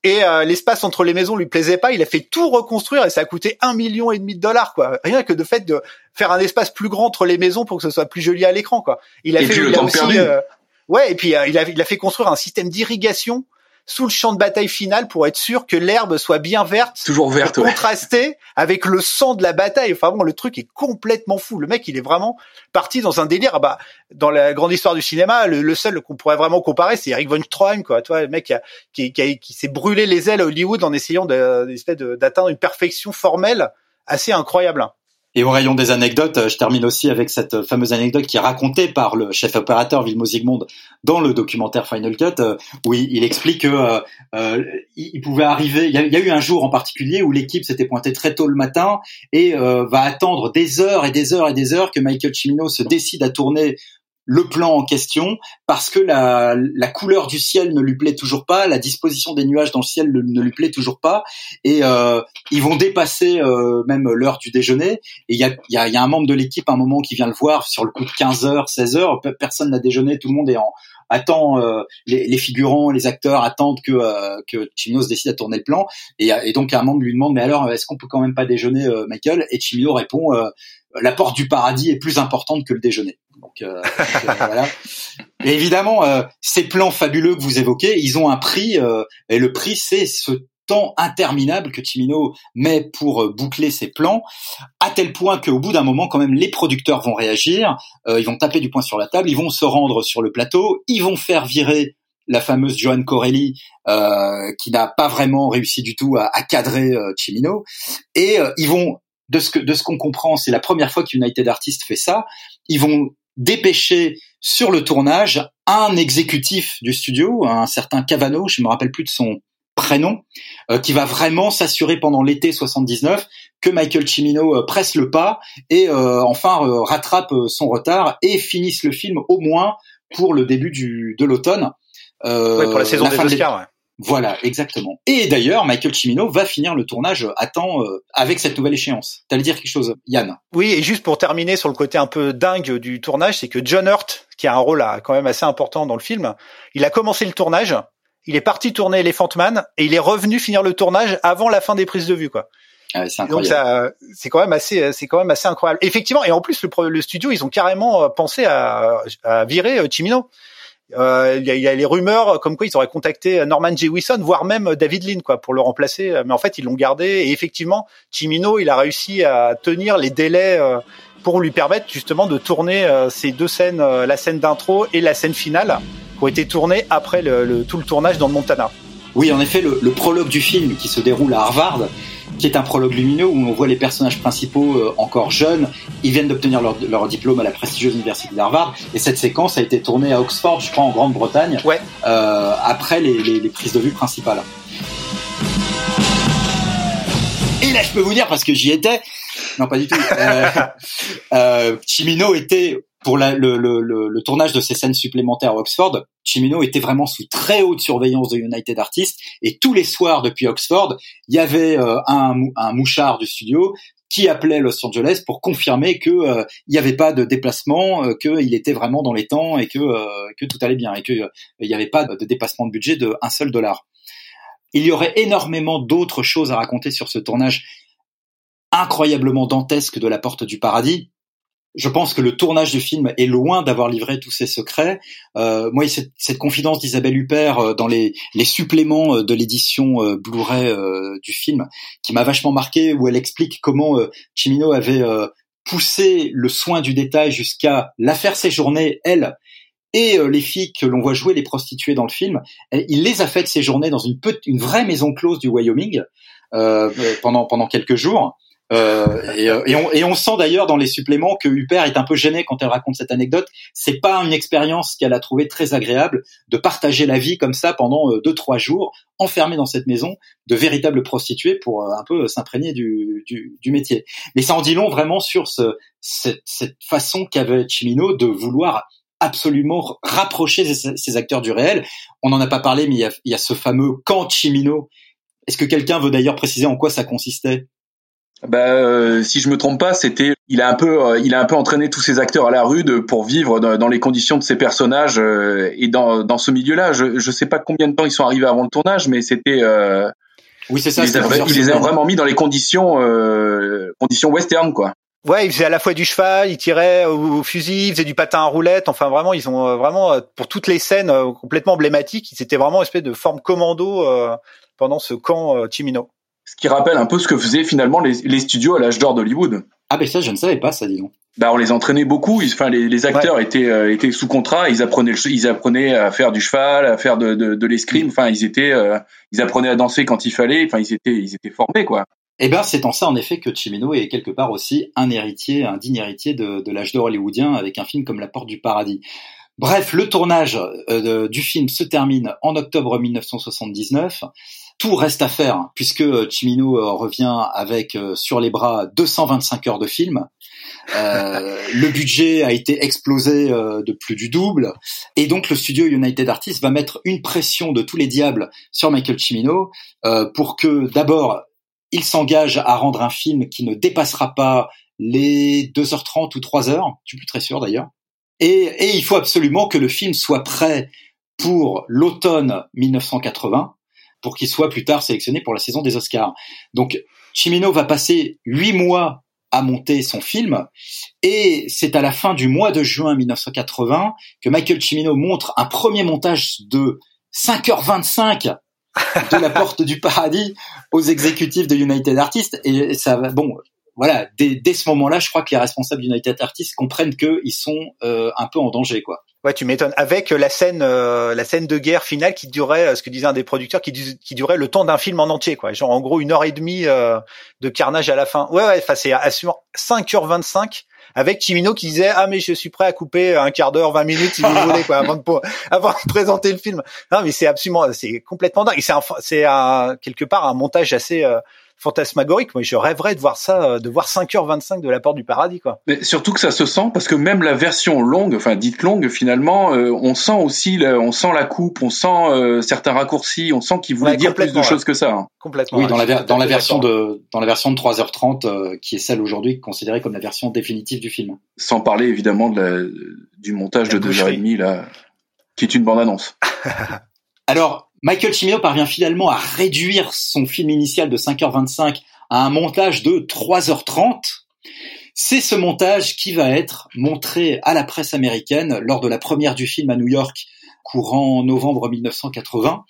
et euh, l'espace entre les maisons lui plaisait pas. Il a fait tout reconstruire et ça a coûté un million et demi de dollars, quoi. Rien que de fait de faire un espace plus grand entre les maisons pour que ce soit plus joli à l'écran, quoi. Il a fait il a aussi, euh, ouais, et puis euh, il a il a fait construire un système d'irrigation sous le champ de bataille final pour être sûr que l'herbe soit bien verte, toujours verte, contrastée avec le sang de la bataille. Enfin bon, le truc est complètement fou. Le mec, il est vraiment parti dans un délire. Ah bah, dans la grande histoire du cinéma, le, seul qu'on pourrait vraiment comparer, c'est Eric von Stroheim, quoi. Toi, le mec qui, qui, qui, s'est brûlé les ailes à Hollywood en essayant d'atteindre une perfection formelle assez incroyable. Et au rayon des anecdotes, euh, je termine aussi avec cette fameuse anecdote qui est racontée par le chef opérateur Vilmo Zsigmond dans le documentaire Final Cut, euh, où il, explique que euh, il, pouvait arriver. Il y, a, eu un jour en particulier où l'équipe s'était pointée très tôt le matin et va attendre des heures et des heures et des heures que Michael Cimino se décide à tourner le plan en question parce que la, la, couleur du ciel ne lui plaît toujours pas, la disposition des nuages dans le ciel ne, lui plaît toujours pas, et euh, ils vont dépasser euh, même l'heure du déjeuner. Et il y a, y, a, y a, un membre de l'équipe un moment qui vient le voir sur le coup de 15 heures, 16 heures, personne n'a déjeuné, tout le monde est en attend euh, les, les, figurants, les acteurs attendent que euh, que Chimino se décide à tourner le plan, et, et, donc un membre lui demande mais alors est-ce qu'on peut quand même pas déjeuner, Michael Et Chimino répond la porte du paradis est plus importante que le déjeuner. Donc, euh, euh, voilà. Et évidemment, euh, ces plans fabuleux que vous évoquez, ils ont un prix, et le prix, c'est ce temps interminable que Timino met pour boucler ses plans, à tel point qu'au bout d'un moment, quand même, les producteurs vont réagir, ils vont taper du poing sur la table, ils vont se rendre sur le plateau, ils vont faire virer la fameuse Joan Corelli, qui n'a pas vraiment réussi du tout à, cadrer Chimino, et ils vont de ce que de ce qu'on comprend, c'est la première fois qu'United Artists fait ça. Ils vont dépêcher sur le tournage un exécutif du studio, un certain Cavano, je me rappelle plus de son prénom, euh, qui va vraiment s'assurer pendant l'été 79 que Michael Cimino euh, presse le pas et euh, enfin rattrape son retard et finisse le film au moins pour le début du, de l'automne. pour la saison des Oscars. Voilà, exactement. Et d'ailleurs, Michael Cimino va finir le tournage à temps euh, avec cette nouvelle échéance. T'allais dire quelque chose, Yann? Oui, et juste pour terminer sur le côté un peu dingue du tournage, c'est que John Hurt, qui a un rôle quand même assez important dans le film, il a commencé le tournage, il est parti tourner Elephant Man et il est revenu finir le tournage avant la fin des prises de vue, quoi. Ah c'est incroyable. Donc c'est quand même assez, c'est quand même assez incroyable. Effectivement, et en plus le, le studio, ils ont carrément euh, pensé à, à virer euh, Euh, il y, a les rumeurs comme quoi ils auraient contacté Norman Jewison, voire même David Lynn, quoi, pour le remplacer. Mais en fait, ils l'ont gardé. Et effectivement, Chimino, il a réussi à tenir les délais euh, pour lui permettre justement de tourner euh, ces deux scènes, la scène d'intro et la scène finale, qui ont été tournées après le, tout le tournage dans le Montana. Oui, en effet, le, le, prologue du film qui se déroule à Harvard qui est un prologue lumineux où on voit les personnages principaux euh, encore jeunes. Ils viennent d'obtenir leur, leur, diplôme à la prestigieuse université d'Harvard. Et cette séquence a été tournée à Oxford, je crois, en Grande-Bretagne, ouais. euh, après les, les, les, prises de vue principales. Et là, je peux vous dire, parce que j'y étais, non pas du tout, euh, [LAUGHS] euh, Chimino était pour la, le, le, le, tournage de ces scènes supplémentaires à Oxford, Chimino était vraiment sous très haute surveillance de United Artists et tous les soirs depuis Oxford, il y avait euh, un, un, mouchard du studio qui appelait Los Angeles pour confirmer que euh, il n'y avait pas de déplacement, euh, qu'il était vraiment dans les temps et que que tout allait bien et que il n'y avait pas de dépassement de budget de un seul dollar. Il y aurait énormément d'autres choses à raconter sur ce tournage incroyablement dantesque de la Porte du Paradis je pense que le tournage du film est loin d'avoir livré tous ses secrets. Euh, moi, cette, cette confidence d'Isabelle Huppert euh, dans les, les, suppléments euh, de l'édition euh, Blu-ray du film, qui m'a vachement marqué, où elle explique comment Chimino avait poussé le soin du détail jusqu'à la faire séjourner, elle, et les filles que l'on voit jouer les prostituées dans le film, il les a faites séjourner dans une, une vraie maison close du Wyoming pendant pendant quelques jours. Euh, et, euh, et, on, et, on, sent d'ailleurs dans les suppléments que Huppert est un peu gêné quand elle raconte cette anecdote. C'est pas une expérience qu'elle a trouvée très agréable de partager la vie comme ça pendant euh, deux trois jours, enfermée dans cette maison de véritables prostituées pour un peu s'imprégner du, du, du, métier. Mais ça en dit long vraiment sur ce, cette, cette façon qu'avait Chimino de vouloir absolument rapprocher ces, acteurs du réel. On n'en a pas parlé, mais il y a, il y a ce fameux camp Chimino. Est-ce que quelqu'un veut d'ailleurs préciser en quoi ça consistait? Bah, euh, si je me trompe pas, c'était il a un peu euh, il a un peu entraîné tous ses acteurs à la rue de, pour vivre dans, les conditions de ses personnages euh, et dans, dans ce milieu-là. Je je sais pas combien de temps ils sont arrivés avant le tournage, mais c'était oui c'est ça. Il les a, vraiment mis dans les conditions conditions western quoi. Ouais, il faisait à la fois du cheval, il tirait au, fusil, il faisait du patin à roulette. Enfin, vraiment, ils ont vraiment pour toutes les scènes complètement emblématiques, ils étaient vraiment une espèce de forme commando pendant ce camp Chimino ce qui rappelle un peu ce que faisaient finalement les, les studios à l'âge d'or d'Hollywood. Ah ben ça je ne savais pas ça dis donc. Bah on les entraînait beaucoup, enfin les, les acteurs étaient euh, étaient sous contrat, ils apprenaient ils apprenaient à faire du cheval, à faire de de, de l'escrime, enfin ils étaient euh, ils apprenaient à danser quand il fallait, enfin ils étaient ils étaient formés quoi. Eh ben, c'est en ça, en effet, que Cimino est quelque part aussi un héritier, un digne héritier de, de l'âge d'or hollywoodien avec un film comme La Porte du Paradis. Bref, le tournage euh, du film se termine en octobre 1979. Tout reste à faire puisque Cimino euh, revient avec euh, sur les bras 225 heures de film. [LAUGHS] le budget a été explosé de plus du double et donc le studio United Artists va mettre une pression de tous les diables sur Michael Cimino pour que d'abord il s'engage à rendre un film qui ne dépassera pas les 2h30 ou 3h, je suis plus très sûr d'ailleurs. Et, et il faut absolument que le film soit prêt pour l'automne 1980, pour qu'il soit plus tard sélectionné pour la saison des Oscars. Donc Chimino va passer huit mois à monter son film, et c'est à la fin du mois de juin 1980 que Michael Cimino montre un premier montage de 5h25 de la porte du paradis aux exécutifs de United Artists, et ça va, bon, voilà, dès, dès ce moment-là, je crois que les responsables d'United Artists comprennent qu'ils sont euh, un peu en danger, quoi. Ouais, tu m'étonnes. Avec la scène, euh, la scène de guerre finale qui durait, euh, ce que disait un des producteurs, qui, durait le temps d'un film en entier, quoi. Genre en gros une heure et demie de carnage à la fin. Ouais, ouais. Enfin, c'est assurant. 5h25 avec Chimino qui disait ah mais je suis prêt à couper un quart d'heure, 20 minutes si vous voulez quoi avant de [LAUGHS] avant de présenter le film. Non mais c'est absolument c'est complètement dingue. C'est c'est quelque part un montage assez fantasmagorique. Moi, je rêverais de voir ça, euh, de voir 5h25 de la porte du paradis, quoi. Mais surtout que ça se sent parce que même la version longue, enfin dite longue, finalement, euh, on sent aussi, on sent la coupe, on sent euh, certains raccourcis, on sent qu'il voulait dire plus de choses que ça. Hein. Complètement. Oui, dans la, dans la version de dans la version de 3h30 qui est celle aujourd'hui considérée comme la version définitive du film. Sans parler évidemment de la, du montage de 2h30 là, qui est une bande annonce. [LAUGHS] Alors, Michael Cimino parvient finalement à réduire son film initial de 5h25 à un montage de 3h30. C'est ce montage qui va être montré à la presse américaine lors de la première du film à New York courant novembre 1980.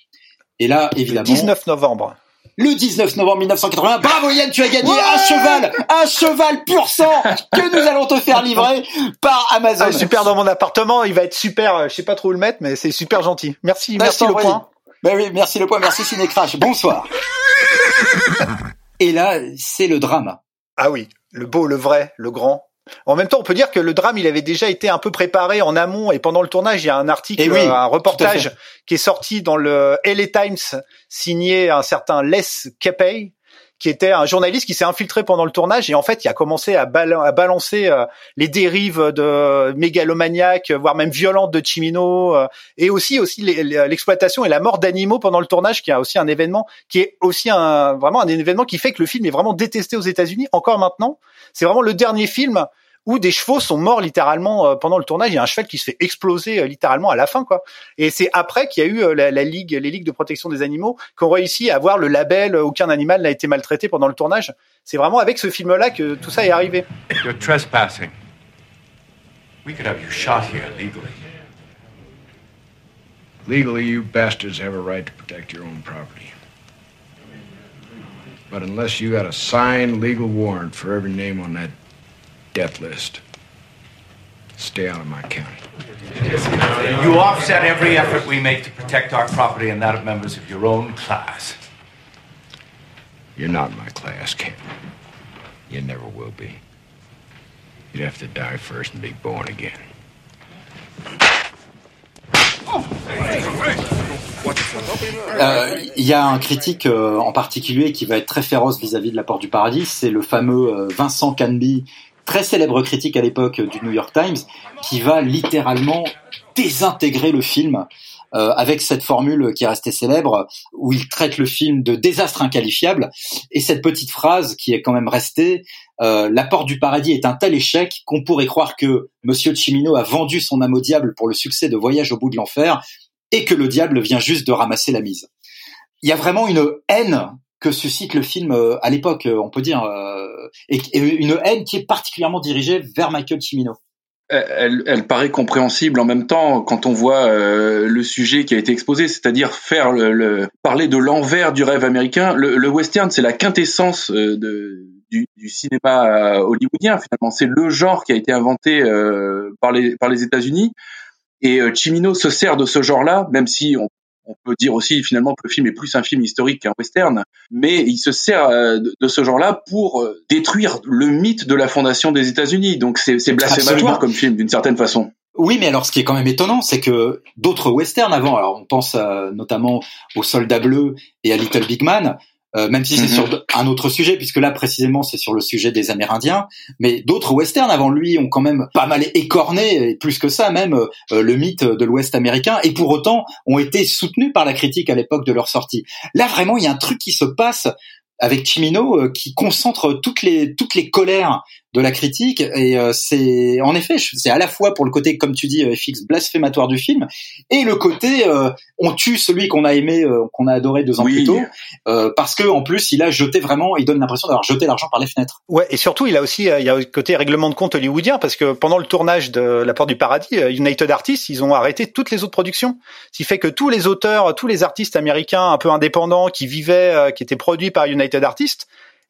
Et là, évidemment... Le 19 novembre. Le 19 novembre 1980. Bravo Yann, tu as gagné un cheval, un cheval pur sang que nous allons te faire livrer par Amazon. Ah, super dans mon appartement, il va être super, je sais pas trop où le mettre, mais c'est super gentil. Merci, merci le point. Ben oui, merci le point, merci Cinécrash. Bonsoir. Et là, c'est le drame. Ah oui, le beau, le vrai, le grand. En même temps, on peut dire que le drame, il avait déjà été un peu préparé en amont et pendant le tournage, il y a un article, eh un reportage qui est sorti dans le LA Times signé un certain Les Capey qui était un journaliste qui s'est infiltré pendant le tournage et en fait il a commencé à, balancer euh, les dérives de mégalomaniaques, voire même violentes de Chimino euh, et aussi aussi l'exploitation et la mort d'animaux pendant le tournage qui a aussi un événement qui est aussi un vraiment un événement qui fait que le film est vraiment détesté aux États-Unis encore maintenant. C'est vraiment le dernier film où des chevaux sont morts littéralement euh, pendant le tournage. Il y a un cheval qui se fait exploser euh, littéralement à la fin, quoi. Et c'est après qu'il y a eu euh, la, ligue, les ligues de protection des animaux, qui ont réussi à avoir le label "aucun animal n'a été maltraité pendant le tournage". C'est vraiment avec ce film-là que tout ça est arrivé. You're trespassing. We could have you shot here legally. Legally, you bastards have a right to protect your own property. But unless you got a signed legal warrant for every name on that death list. Stay out of my county. You offset every effort we make to protect our property and that of members of your own class. You're not my class, Ken. You never will be. You'd have to die first and be born again. Euh, il y a un critique euh, en particulier qui va être très féroce vis-à-vis -vis de la Porte du Paradis, c'est le fameux euh, Vincent Canby, très célèbre critique à l'époque du New York Times, qui va littéralement désintégrer le film euh, avec cette formule qui est restée célèbre, où il traite le film de désastre inqualifiable, et cette petite phrase qui est quand même restée, euh, La porte du paradis est un tel échec qu'on pourrait croire que Monsieur Chimino a vendu son âme au diable pour le succès de Voyage au bout de l'enfer, et que le diable vient juste de ramasser la mise. Il y a vraiment une haine que suscite le film euh, à l'époque, on peut dire, et, une haine qui est particulièrement dirigée vers Michael Cimino. Elle, elle, paraît compréhensible en même temps quand on voit euh, le sujet qui a été exposé, c'est-à-dire faire le, parler de l'envers du rêve américain. Le, western, c'est la quintessence euh, du, cinéma hollywoodien. Finalement, c'est le genre qui a été inventé euh, par les par les États-Unis. Et Cimino se sert de ce genre-là, même si on On peut dire aussi finalement que le film est plus un film historique qu'un western, mais il se sert euh, de, ce genre-là pour euh, détruire le mythe de la fondation des États-Unis. Donc c'est blasphématoire comme film d'une certaine façon. Oui, mais alors ce qui est quand même étonnant, c'est que d'autres westerns avant, alors on pense notamment au Soldat Bleu et à Little Big Man, euh, même si c'est sur mhm. un autre sujet, puisque là précisément c'est sur le sujet des Amérindiens. Mais d'autres westerns avant lui ont quand même pas mal écorné, et plus que ça même, euh, le mythe de l'Ouest américain, et pour autant ont été soutenus par la critique à l'époque de leur sortie. Là vraiment, il y a un truc qui se passe avec Chimino euh, qui concentre toutes les toutes les colères de la critique. Et euh, c'est en effet c'est à la fois pour le côté comme tu dis euh, FX blasphématoire du film et le côté euh, on tue celui qu'on a aimé qu'on a adoré deux ans plus tôt parce que en plus il a jeté vraiment il donne l'impression d'avoir jeté l'argent par les fenêtres. Ouais et surtout il a aussi il y a le côté règlement de compte hollywoodien parce que pendant le tournage de La Porte du Paradis United Artists ils ont arrêté toutes les autres productions. Ce qui fait que tous les auteurs tous les artistes américains un peu indépendants qui vivaient qui étaient produits par United Artists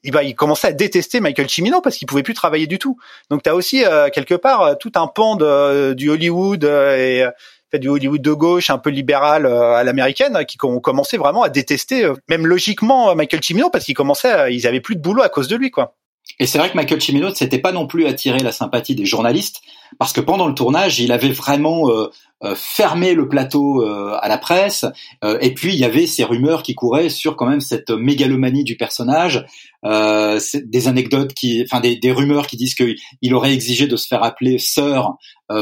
il, bah, il commençait à détester Michael Cimino parce qu'il pouvait plus travailler du tout. Donc tu as aussi euh, quelque part euh, tout un pan de, du Hollywood euh, et du Hollywood de gauche, un peu libéral à l'américaine, qui ont commencé vraiment à détester, même logiquement, Michael Cimino parce qu'ils commençaient, ils avaient plus de boulot à cause de lui, quoi. Et c'est vrai que Michael Cimino ne s'était pas non plus attiré la sympathie des journalistes, parce que pendant le tournage, il avait vraiment euh, fermer le plateau euh, à la presse. Euh, et puis il y avait ces rumeurs qui couraient sur quand même cette mégalomanie du personnage, des anecdotes qui, enfin des, des rumeurs qui disent qu'il aurait exigé de se faire appeler sœur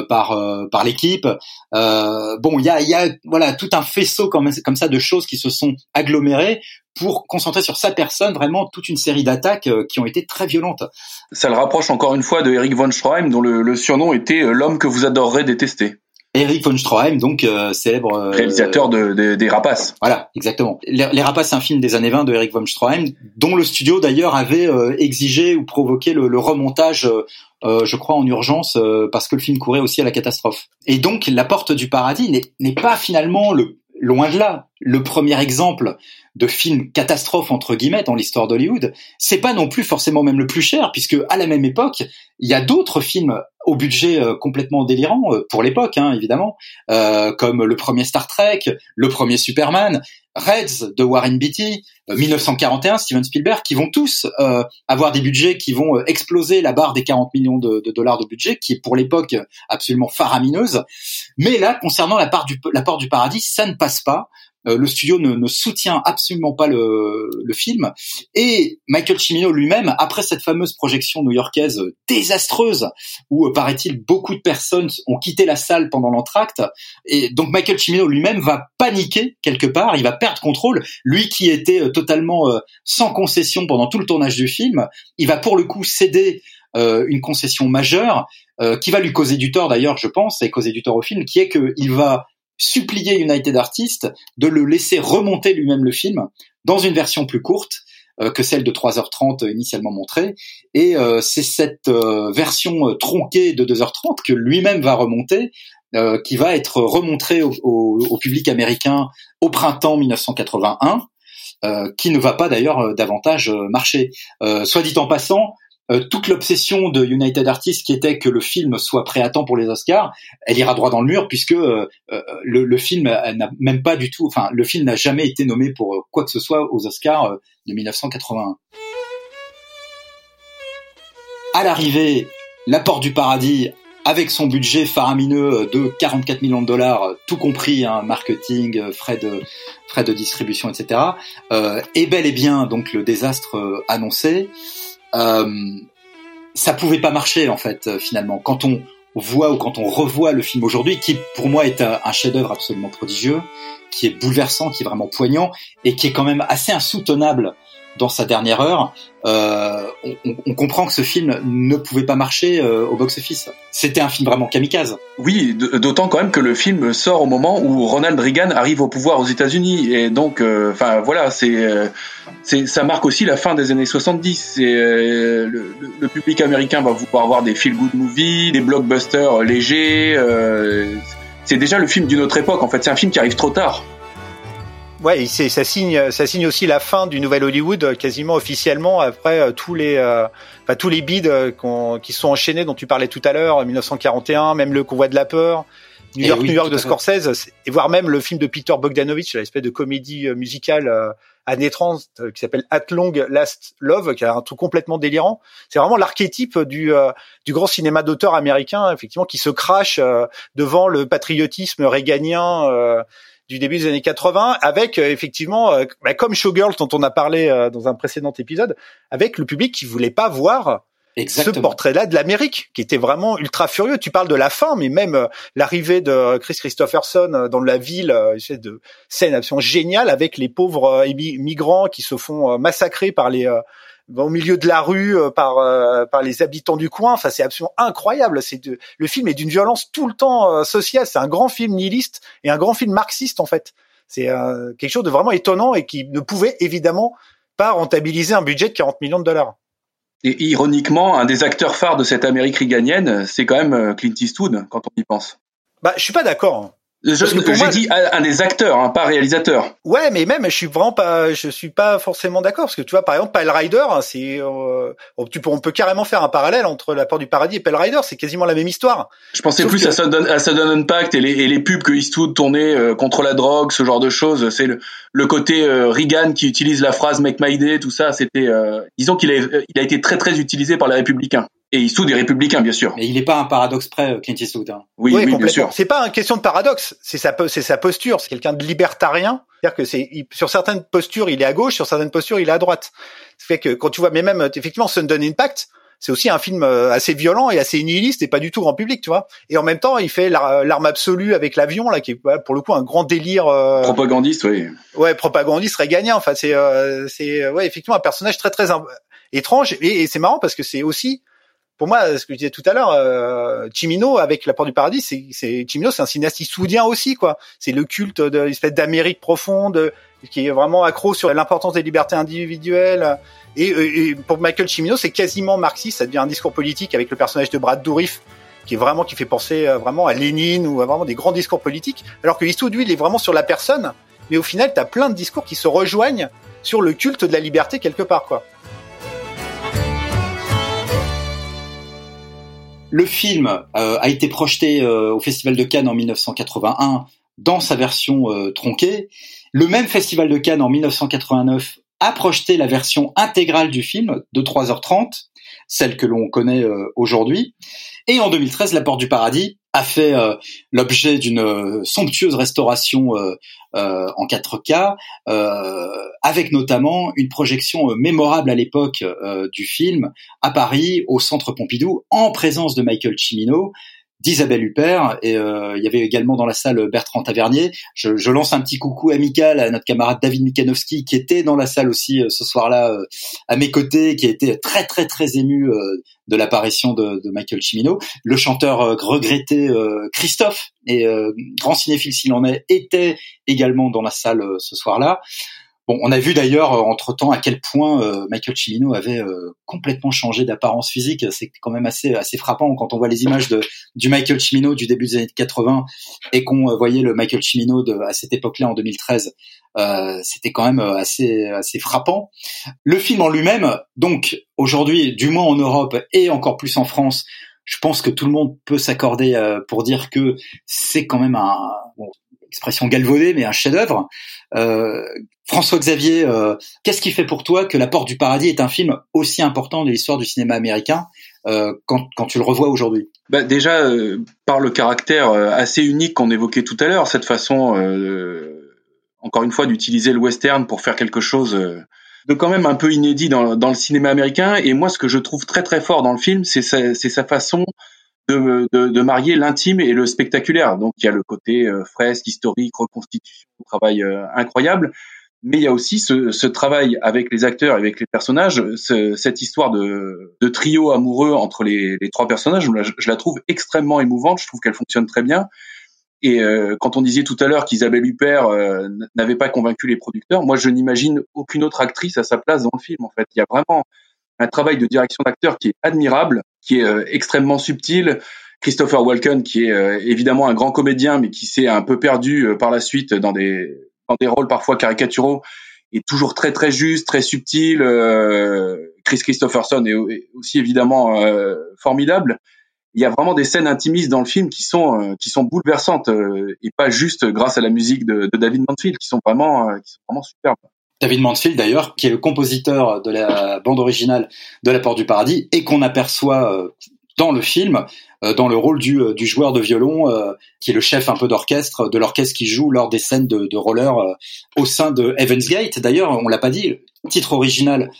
par par l'équipe. bon, il y a, y a voilà tout un faisceau comme, comme ça de choses qui se sont agglomérées pour concentrer sur sa personne vraiment toute une série d'attaques qui ont été très violentes. Ça le rapproche encore une fois de Eric von Stroheim, dont le, le surnom était l'homme que vous adorerez détester. Eric von Stroheim, donc euh, célèbre euh, réalisateur de, des Rapaces. Voilà, exactement. Les, Rapaces, c'est un film des années 20 de Eric von Stroheim, dont le studio d'ailleurs avait euh, exigé ou provoqué le, le remontage, je crois, en urgence, parce que le film courait aussi à la catastrophe. Et donc, La Porte du Paradis n'est pas finalement le loin de là. Le premier exemple de film catastrophe entre guillemets dans l'histoire d'Hollywood, c'est pas non plus forcément même le plus cher puisque à la même époque, il y a d'autres films au budget euh, complètement délirant euh, pour l'époque hein, évidemment, euh, comme le premier Star Trek, le premier Superman, Reds de Warren Beatty, 1941 Steven Spielberg, qui vont tous avoir des budgets qui vont exploser la barre des 40 millions de, dollars de budget, qui est pour l'époque absolument faramineuse. Mais là, concernant la, part du, la porte du paradis, ça ne passe pas. Euh, le studio ne, ne, soutient absolument pas le, le, film. Et Michael Cimino lui-même, après cette fameuse projection new-yorkaise désastreuse, où euh, paraît-il beaucoup de personnes ont quitté la salle pendant l'entracte, et donc Michael Cimino lui-même va paniquer quelque part, il va perdre contrôle. Lui qui était euh, totalement sans concession pendant tout le tournage du film, il va pour le coup céder une concession majeure qui va lui causer du tort d'ailleurs, je pense, et causer du tort au film, qui est qu'il va supplier United Artists de le laisser remonter lui-même le film dans une version plus courte euh, que celle de 3h30 initialement montrée. Et euh, c'est cette euh, version tronquée de 2h30 que lui-même va remonter, qui va être remontrée au, au, public américain au printemps 1981. qui ne va pas d'ailleurs davantage marcher. soit dit en passant, euh, toute l'obsession de United Artists qui était que le film soit prêt à temps pour les Oscars, elle ira droit dans le mur puisque euh, euh, le, film n'a même pas du tout, enfin le film n'a jamais été nommé pour quoi que ce soit aux Oscars de 1981. À l'arrivée, La Porte du Paradis avec son budget faramineux de 44 millions de dollars, tout compris, hein, marketing, frais de, frais de distribution, etc., est bel et bien donc le désastre annoncé euh, ça pouvait pas marcher en fait euh, finalement. Quand on voit ou quand on revoit le film aujourd'hui, qui pour moi est un, chef-d'œuvre absolument prodigieux, qui est bouleversant, qui est vraiment poignant et qui est quand même assez insoutenable dans sa dernière heure, euh, on, comprend que ce film ne pouvait pas marcher euh, au box-office. C'était un film vraiment kamikaze. Oui, d'autant quand même que le film sort au moment où Ronald Reagan arrive au pouvoir aux États-Unis, et donc, euh, enfin voilà, c'est, ça marque aussi la fin des années 70. Et, le, le, public américain va pouvoir voir des feel-good movies, des blockbusters légers. c'est déjà le film d'une autre époque. En fait, c'est un film qui arrive trop tard. Ouais, ça signe, ça signe aussi la fin du nouvel Hollywood euh, quasiment officiellement après euh, tous les, euh, enfin, tous les bids qui sont enchaînés dont tu parlais tout à l'heure, 1941, même le convoi de la peur. New York, New York de Scorsese, et voire même le film de Peter Bogdanovich, l'espèce de comédie musicale années 30 qui s'appelle At Long Last Love, qui a un truc complètement délirant. C'est vraiment l'archétype du du grand cinéma d'auteur américain, effectivement, qui se crache devant le patriotisme réganien du début des années 80, avec euh, effectivement, euh, bah, comme Showgirls dont on a parlé euh, dans un précédent épisode, avec le public qui voulait pas voir ce portrait-là de l'Amérique, qui était vraiment ultra furieux. Tu parles de la fin, mais même l'arrivée de Chris Christopherson dans la ville, une de scène absolument géniale avec les pauvres migrants qui se font massacrer par les au milieu de la rue euh, par euh, par les habitants du coin. Enfin, c'est absolument incroyable. C'est le film est d'une violence tout le temps euh, sociale. C'est un grand film nihiliste et un grand film marxiste en fait. C'est quelque chose de vraiment étonnant et qui ne pouvait évidemment pas rentabiliser un budget de 40 millions de dollars. Et ironiquement, un des acteurs phares de cette Amérique riganienne, c'est quand même Clint Eastwood quand on y pense. Bah, je suis pas d'accord. Hein. J'ai dit un des acteurs, hein, pas réalisateur. Ouais, mais même je suis vraiment pas, je suis pas forcément d'accord parce que tu vois, par exemple, Pale Rider, c'est, euh, tu peux, on peut carrément faire un parallèle entre La Porte du Paradis et Pale Rider, c'est quasiment la même histoire. Je pensais plus à Sudden, à Sudden Impact et les, et les pubs que Eastwood tournait euh, contre la drogue, ce genre de choses. C'est le, le côté euh, Reagan qui utilise la phrase Make My Day, tout ça. C'était, euh, disons qu'il a, il a été très très utilisé par les républicains. Et Eastwood est républicain, bien sûr. Mais il n'est pas un paradoxe près, euh, Clint Eastwood. Hein. Oui, oui, bien sûr. C'est pas une question de paradoxe, c'est sa, c'est sa posture. C'est quelqu'un de libertarien. C'est-à-dire que c'est sur certaines postures il est à gauche, sur certaines postures il est à droite. Ça fait que quand tu vois, mais même effectivement Sundance Impact, c'est aussi un film euh, assez violent et assez nihiliste et pas du tout grand public, tu vois. Et en même temps, il fait l'arme absolue avec l'avion là, qui est pour le coup un grand délire. Euh... Propagandiste, oui. Ouais, propagandiste réganien. Enfin, c'est euh, c'est ouais effectivement un personnage très très étrange et c'est marrant parce que c'est aussi pour moi, ce que je disais tout à l'heure, euh, Chimino avec La Porte du Paradis, c'est, c'est Chimino, c'est un cinéaste soudien aussi, quoi. C'est le culte de l'espèce d'Amérique profonde qui est vraiment accro sur l'importance des libertés individuelles. Et, et, pour Michael Chimino, c'est quasiment marxiste. Ça devient un discours politique avec le personnage de Brad Dourif, qui est vraiment qui fait penser euh, vraiment à Lénine ou à vraiment des grands discours politiques. Alors que Eastwood, lui, il est vraiment sur la personne. Mais au final, t'as plein de discours qui se rejoignent sur le culte de la liberté quelque part, quoi. Le film euh, a été projeté euh, au Festival de Cannes en 1981 dans sa version euh, tronquée. Le même Festival de Cannes en 1989 a projeté la version intégrale du film de 3h30, celle que l'on connaît aujourd'hui. Et en 2013, La Porte du Paradis a fait euh, l'objet d'une euh, somptueuse restauration euh, en 4K, avec notamment une projection mémorable à l'époque du film à Paris, au Centre Pompidou, en présence de Michael Cimino, d'Isabelle Huppert et euh, il y avait également dans la salle Bertrand Tavernier. Je, je, lance un petit coucou amical à notre camarade David Mikanowski qui était dans la salle aussi euh, ce soir-là euh, à mes côtés, qui a été très très très ému de l'apparition de, Michael Cimino. Le chanteur regretté Christophe et grand cinéphile s'il en est était également dans la salle ce soir-là. Bon, on a vu d'ailleurs euh, entre temps à quel point euh, Michael Cimino avait euh, complètement changé d'apparence physique. C'est quand même assez assez frappant quand on voit les images de du Michael Cimino du début des années 80 et qu'on voyait le Michael Cimino de, à cette époque-là en 2013. C'était quand même assez assez frappant. Le film en lui-même, donc aujourd'hui, du moins en Europe et encore plus en France, je pense que tout le monde peut s'accorder pour dire que c'est quand même un expression galvaudée, mais un chef-d'œuvre. Euh, François Xavier, euh, qu'est-ce qui fait pour toi que La Porte du Paradis est un film aussi important de l'histoire du cinéma américain euh, quand, quand, tu le revois aujourd'hui? Bah Déjà, par le caractère assez unique qu'on évoquait tout à l'heure, cette façon, encore une fois, d'utiliser le western pour faire quelque chose de quand même un peu inédit dans, le cinéma américain. Et moi, ce que je trouve très très fort dans le film, c'est sa façon de, de, de marier l'intime et le spectaculaire. Donc il y a le côté euh, fresque, historique, reconstitution, travail euh, incroyable, mais il y a aussi ce, ce, travail avec les acteurs, avec les personnages, ce, cette histoire de, de, trio amoureux entre les, les trois personnages. Je, je, la trouve extrêmement émouvante. Je trouve qu'elle fonctionne très bien. Et euh, quand on disait tout à l'heure qu'Isabelle Huppert euh, n'avait pas convaincu les producteurs, moi je n'imagine aucune autre actrice à sa place dans le film. En fait, il y a vraiment un travail de direction d'acteur qui est admirable, qui est euh, extrêmement subtil. Christopher Walken, qui est euh, évidemment un grand comédien, mais qui s'est un peu perdu euh, par la suite dans des dans des rôles parfois caricaturaux, est toujours très très juste, très subtil. Chris Christopherson est aussi évidemment formidable. il y a vraiment des scènes intimistes dans le film qui sont qui sont bouleversantes et pas juste grâce à la musique de, de David Mansfield qui sont vraiment qui sont vraiment superbes. David Mansfield d'ailleurs, qui est le compositeur de la bande originale de La Porte du Paradis et qu'on aperçoit dans le film, dans le rôle du, du joueur de violon, qui est le chef un peu d'orchestre, de l'orchestre qui joue lors des scènes de, de roller au sein de Heaven's Gate. D'ailleurs, on l'a pas dit, titre original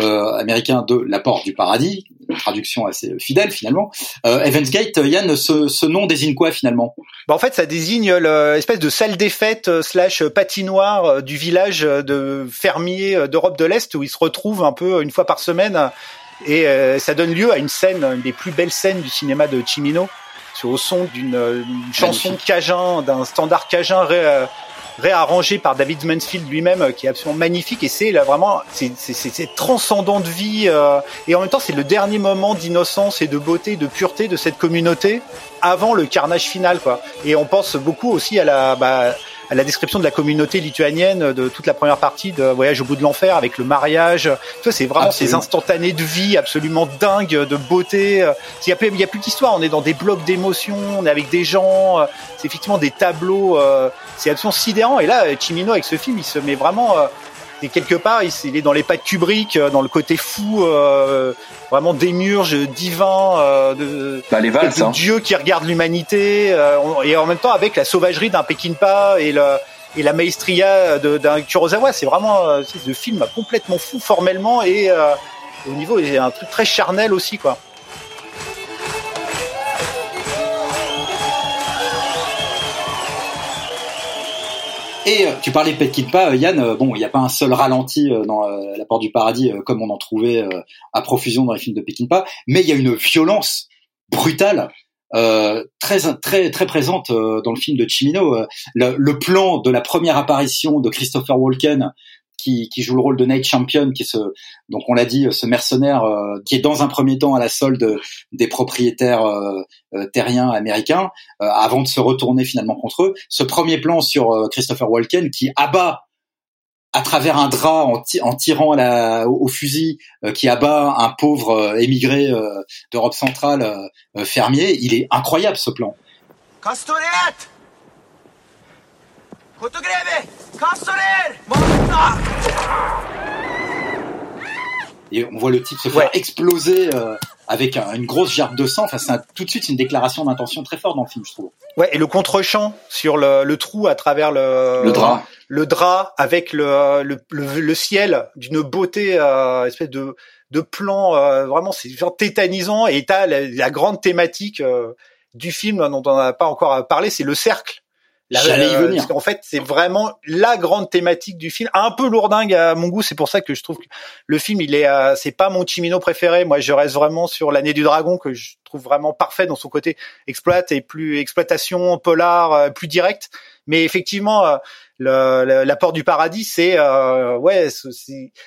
euh, américain de La Porte du Paradis, traduction assez fidèle finalement. Euh, Evans Gate, Yann, ce, ce, nom désigne quoi finalement? Bah En fait, ça désigne l'espèce de salle des fêtes euh, slash patinoire euh, du village de fermiers d'Europe de l'Est où ils se retrouvent un peu une fois par semaine et ça donne lieu à une scène, une des plus belles scènes du cinéma de Chimino, au son d'une chanson cajun, d'un standard cajun réarrangé par David Mansfield lui-même, euh, qui est absolument magnifique. Et c'est vraiment, c'est transcendant de vie. Euh, et en même temps, c'est le dernier moment d'innocence et de beauté, de pureté de cette communauté avant le carnage final, quoi. Et on pense beaucoup aussi à la, bah, la description de la communauté lituanienne de toute la première partie de Voyage au bout de l'enfer avec le mariage. Tu c'est vraiment ces instantanés de vie absolument dingues, de beauté. Il y a, il y a plus d'histoire. On est dans des blocs d'émotions, on est avec des gens. C'est effectivement des tableaux. Euh, c'est absolument sidérant. Et là, Chimino avec ce film, il se met vraiment euh, et quelque part, il, est dans les pas de Kubrick, euh, dans le côté fou, euh, vraiment démurge, divin, euh, de, bah, les valses, hein. Dieu qui regarde l'humanité, et en même temps avec la sauvagerie d'un Pekinpa et le et la maestria d'un Kurosawa. C'est vraiment ce film complètement fou formellement et au niveau, il y a un truc très charnel aussi, quoi. Et euh, tu parlais de pas, euh, Yann. Euh, bon, il n'y a pas un seul ralenti dans La Porte du Paradis comme on en trouvait à profusion dans les films de Peckinpah, mais il y a une violence brutale très très très présente dans le film de Chimino. Le, le, plan de la première apparition de Christopher Walken qui, joue le rôle de Nate Champion, qui ce, donc on l'a dit, ce mercenaire euh, qui est dans un premier temps à la solde des propriétaires euh, euh, terriens américains, avant de se retourner finalement contre eux. Ce premier plan sur Christopher Walken qui abat à travers un drap en, tirant au, fusil, qui abat un pauvre émigré d'Europe centrale fermier, il est incroyable ce plan. Et on voit le type se faire exploser euh, avec une grosse gerbe de sang. Enfin, c'est tout de suite une déclaration d'intention très forte dans le film, je trouve. Ouais, et le contre-champ sur le, le, trou à travers le, le drap, le drap avec le, le, le ciel d'une beauté, euh, espèce de, de plan euh, vraiment, c'est genre tétanisant. Et t'as la, la grande thématique euh, du film dont on n'a pas encore parlé, c'est le cercle J'allais y venir. En fait, c'est vraiment la grande thématique du film, un peu lourdingue à mon goût. C'est pour ça que je trouve que le film, il est, euh, c'est pas mon Chimino préféré. Moi, je reste vraiment sur l'année du dragon que je trouve vraiment parfait dans son côté exploite et plus exploitation polar, euh, plus direct. Mais effectivement, euh, le, la porte du paradis, c'est ouais,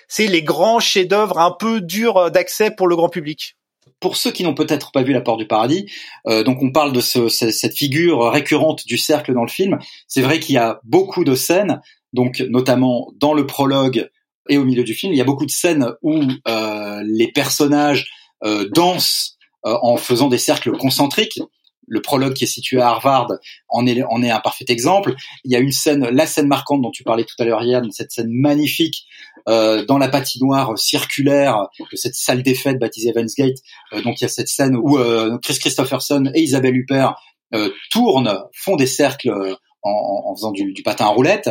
c'est les grands chefs-d'œuvre un peu durs d'accès pour le grand public pour ceux qui n'ont peut-être pas vu La Porte du Paradis, euh, donc on parle de ce, cette figure récurrente du cercle dans le film. C'est vrai qu'il y a beaucoup de scènes, donc notamment dans le prologue et au milieu du film, il y a beaucoup de scènes où euh, les personnages euh, dansent euh, en faisant des cercles concentriques le prologue qui est situé à Harvard en est, en est un parfait exemple. Il y a une scène, la scène marquante dont tu parlais tout à l'heure, Yann, cette scène magnifique euh, dans la patinoire circulaire de cette salle des fêtes baptisée Evans Gate. Euh, donc il y a cette scène où euh, Chris Christopherson et Isabelle Huppert tournent, font des cercles en, en faisant du, du, patin à roulette.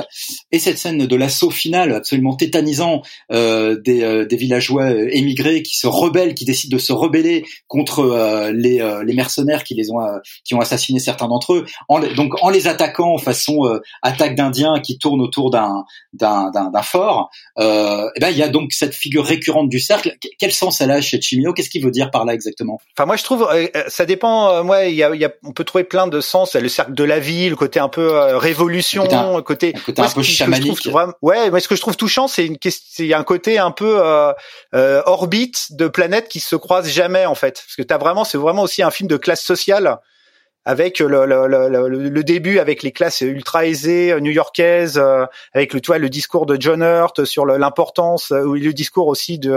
Et cette scène de l'assaut final absolument tétanisant euh, des, euh, des, villageois euh, émigrés qui se rebellent, qui décident de se rebeller contre euh, les, euh, les, mercenaires qui les ont qui ont assassiné certains d'entre eux, en, donc en les attaquant façon attaque d'Indiens qui tournent autour d'un d'un fort. et ben il y a donc cette figure récurrente du cercle. Quel sens elle a chez Chimio? Qu'est-ce qu'il veut dire par là exactement? Enfin moi je trouve ça dépend. moi il y a, y a, on peut trouver plein de sens. Le cercle de la vie, le côté un peu euh, révolution, côté, côté, un peu chamanique. ouais, mais ce que je trouve touchant, c'est une a un côté un peu euh, euh, orbite de planètes qui se croisent jamais en fait, parce que t'as vraiment, c'est vraiment aussi un film de classe sociale avec le, le, le, le, début avec les classes ultra aisées new-yorkaises, avec le, tu vois, le discours de John Hurt sur l'importance, ou le discours aussi de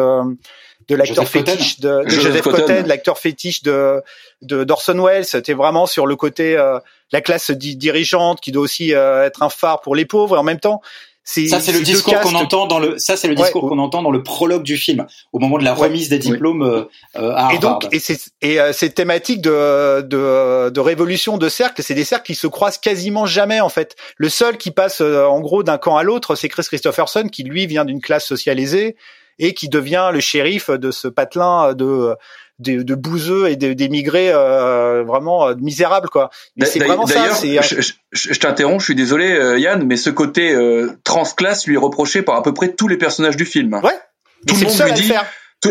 de l'acteur fétiche de, de Joseph, Cotten, l'acteur fétiche de de d'Orson Welles. C'était vraiment sur le côté euh, la classe dirigeante qui doit aussi euh, être un phare pour les pauvres et en même temps ça c'est le discours qu'on entend dans le ça c'est le discours qu'on entend dans le prologue du film au moment de la remise des diplômes euh, à Harvard. Et donc et c'est et euh, ces thématiques de, de de révolution de cercles, c'est des cercles qui se croisent quasiment jamais en fait. Le seul qui passe en gros d'un camp à l'autre, c'est Chris Christopherson qui lui vient d'une classe socialisée et qui devient le shérif de ce patelin de de, de bouseux et d'émigrés euh, vraiment euh, misérables quoi. Mais c'est vraiment ça. Euh, je, je, je t'interromps, je suis désolé euh, Yann, mais ce côté euh, transclasse lui est reproché par à peu près tous les personnages du film. Ouais. Tout le monde lui dit.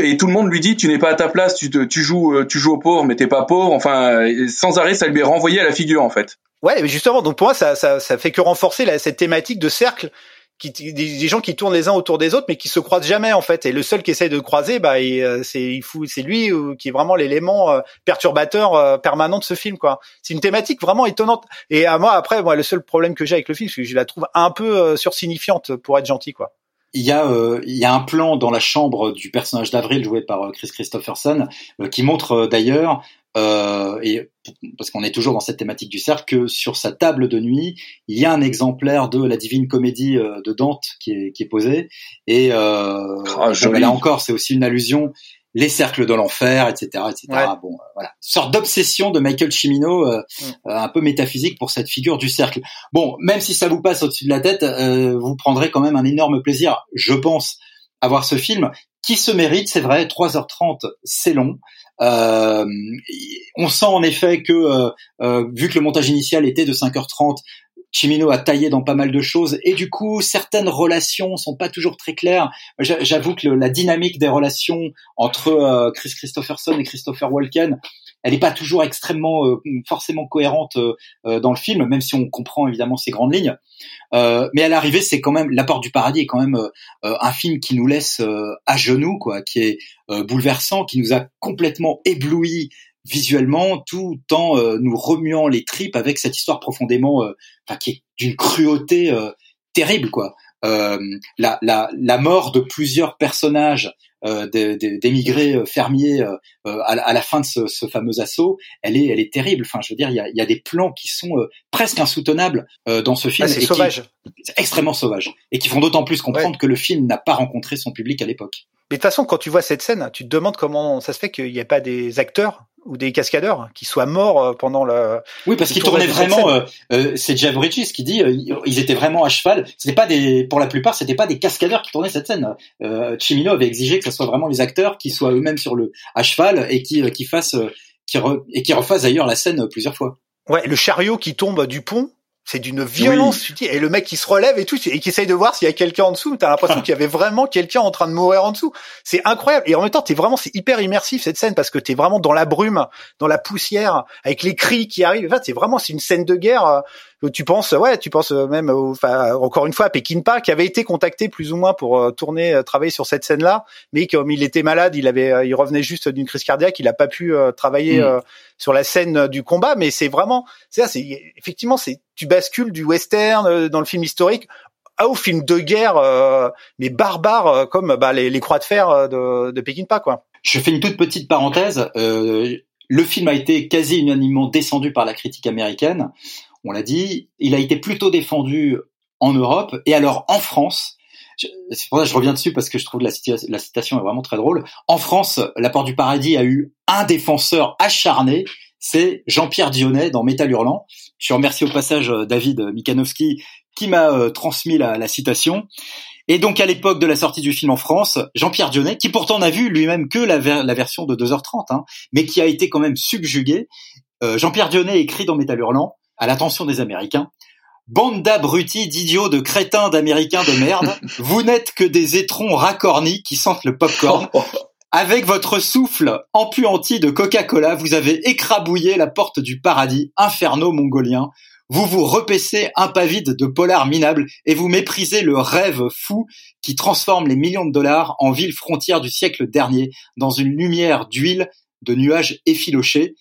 Et tout le monde lui dit tu n'es pas à ta place, tu, te, tu joues tu joues au pauvre mais t'es pas pauvre. Enfin, sans arrêt, ça lui est renvoyé à la figure en fait. Ouais, mais justement, donc pour moi, ça, ça, ça fait que renforcer la, cette thématique de cercle qui, des, gens qui tournent les uns autour des autres mais qui se croisent jamais en fait. Et le seul qui essaye de croiser bah euh, c'est c'est lui euh, qui est vraiment l'élément euh, perturbateur permanent de ce film quoi. C'est une thématique vraiment étonnante. Et à moi après moi le seul problème que j'ai avec le film c'est que je la trouve un peu sursignifiante pour être gentil quoi. Il y a il y a un plan dans la chambre du personnage d'Avril joué par Chris Christopherson qui montre d'ailleurs euh, et parce qu'on est toujours dans cette thématique du cercle, que sur sa table de nuit, il y a un exemplaire de la Divine Comédie euh, de Dante qui est, qui est posé. Et euh, ah, là encore, c'est aussi une allusion les cercles de l'enfer, etc., etc. Bon, euh, voilà, sorte d'obsession de Michael Cimino, euh, mm. un peu métaphysique pour cette figure du cercle. Bon, même si ça vous passe au-dessus de la tête, vous prendrez quand même un énorme plaisir, je pense, à voir ce film qui se mérite, c'est vrai, 3h30, c'est long. Euh, on sent en effet que, euh, euh, vu que le montage initial était de 5h30, Chimino a taillé dans pas mal de choses et du coup certaines relations sont pas toujours très claires. J'avoue que la dynamique des relations entre Chris Christopherson et Christopher Walken elle n'est pas toujours extrêmement euh, forcément cohérente euh, euh, dans le film, même si on comprend évidemment ses grandes lignes. mais à l'arrivée, c'est quand même La Porte du Paradis est quand même un film qui nous laisse à genoux, quoi, qui est bouleversant, qui nous a complètement éblouis visuellement, tout en nous remuant les tripes avec cette histoire profondément, enfin, qui est d'une cruauté terrible, quoi. La, la, la mort de plusieurs personnages euh, d'émigrés euh, fermiers euh, à, la fin de ce, ce, fameux assaut, elle est, elle est terrible. Enfin, je veux dire, il y a, y a, des plans qui sont presque insoutenables dans ce film. Ah, c'est sauvage. extrêmement sauvage. Et qui font d'autant plus comprendre que le film n'a pas rencontré son public à l'époque. Mais de toute façon, quand tu vois cette scène, tu te demandes comment ça se fait qu'il n'y a pas des acteurs ou des cascadeurs qui soient morts euh, pendant le. Oui, parce qu'ils tournaient vraiment. Euh, euh, c'est Jeff Bridges qui dit ils étaient vraiment à cheval. C'était pas des, pour la plupart, c'était pas des cascadeurs qui tournaient cette scène. Chimino avait exigé que ce soit vraiment les acteurs qui soient eux-mêmes sur le à cheval et qui qui fassent qui et qui refassent d'ailleurs la scène plusieurs fois. Ouais, le chariot qui tombe du pont, c'est d'une violence tu dis, et le mec qui se relève et tout et qui essaye de voir s'il y a quelqu'un en dessous. T'as l'impression qu'il y avait vraiment quelqu'un en train de mourir en dessous. C'est incroyable. Et en même temps t'es vraiment c'est hyper immersif cette scène parce que t'es vraiment dans la brume dans la poussière avec les cris qui arrivent. Enfin c'est vraiment c'est une scène de guerre euh, tu penses, ouais, tu penses même, enfin, encore une fois, à Pekinpa, qui avait été contacté plus ou moins pour euh, tourner, euh, travailler sur cette scène-là, mais comme il était malade, il avait, euh, il revenait juste d'une crise cardiaque, il n'a pas pu travailler mm. sur la scène du combat. Mais c'est vraiment, c'est c'est effectivement, c'est tu bascules du western dans le film historique au film de guerre, mais barbare comme bah, les, les, croix de fer de, de Pekinpa, quoi. Je fais une toute petite parenthèse. Euh, le film a été quasi unanimement descendu par la critique américaine on l'a dit, il a été plutôt défendu en Europe et alors en France. C'est pour ça que je reviens dessus parce que je trouve la, la citation est vraiment très drôle. En France, La Porte du Paradis a eu un défenseur acharné, c'est Jean-Pierre Dionnet dans Métal Hurlant. Je remercie au passage euh, David Mikanowski qui m'a euh, transmis la, citation. Et donc à l'époque de la sortie du film en France, Jean-Pierre Dionnet, qui pourtant n'a vu lui-même que la, version de 2h30, hein, mais qui a été quand même subjugué, euh, Jean-Pierre Dionnet écrit dans Métal Hurlant à l'attention des Américains. Bande d'abrutis, d'idiots, de crétins, d'Américains de merde, [LAUGHS] vous n'êtes que des étrons racornis qui sentent le popcorn. Avec votre souffle empuanti de Coca-Cola, vous avez écrabouillé la porte du paradis, inferno mongolien. Vous vous repaissez impavide de polar minable et vous méprisez le rêve fou qui transforme les millions de dollars en ville frontière du siècle dernier dans une lumière d'huile, de nuages effilochés.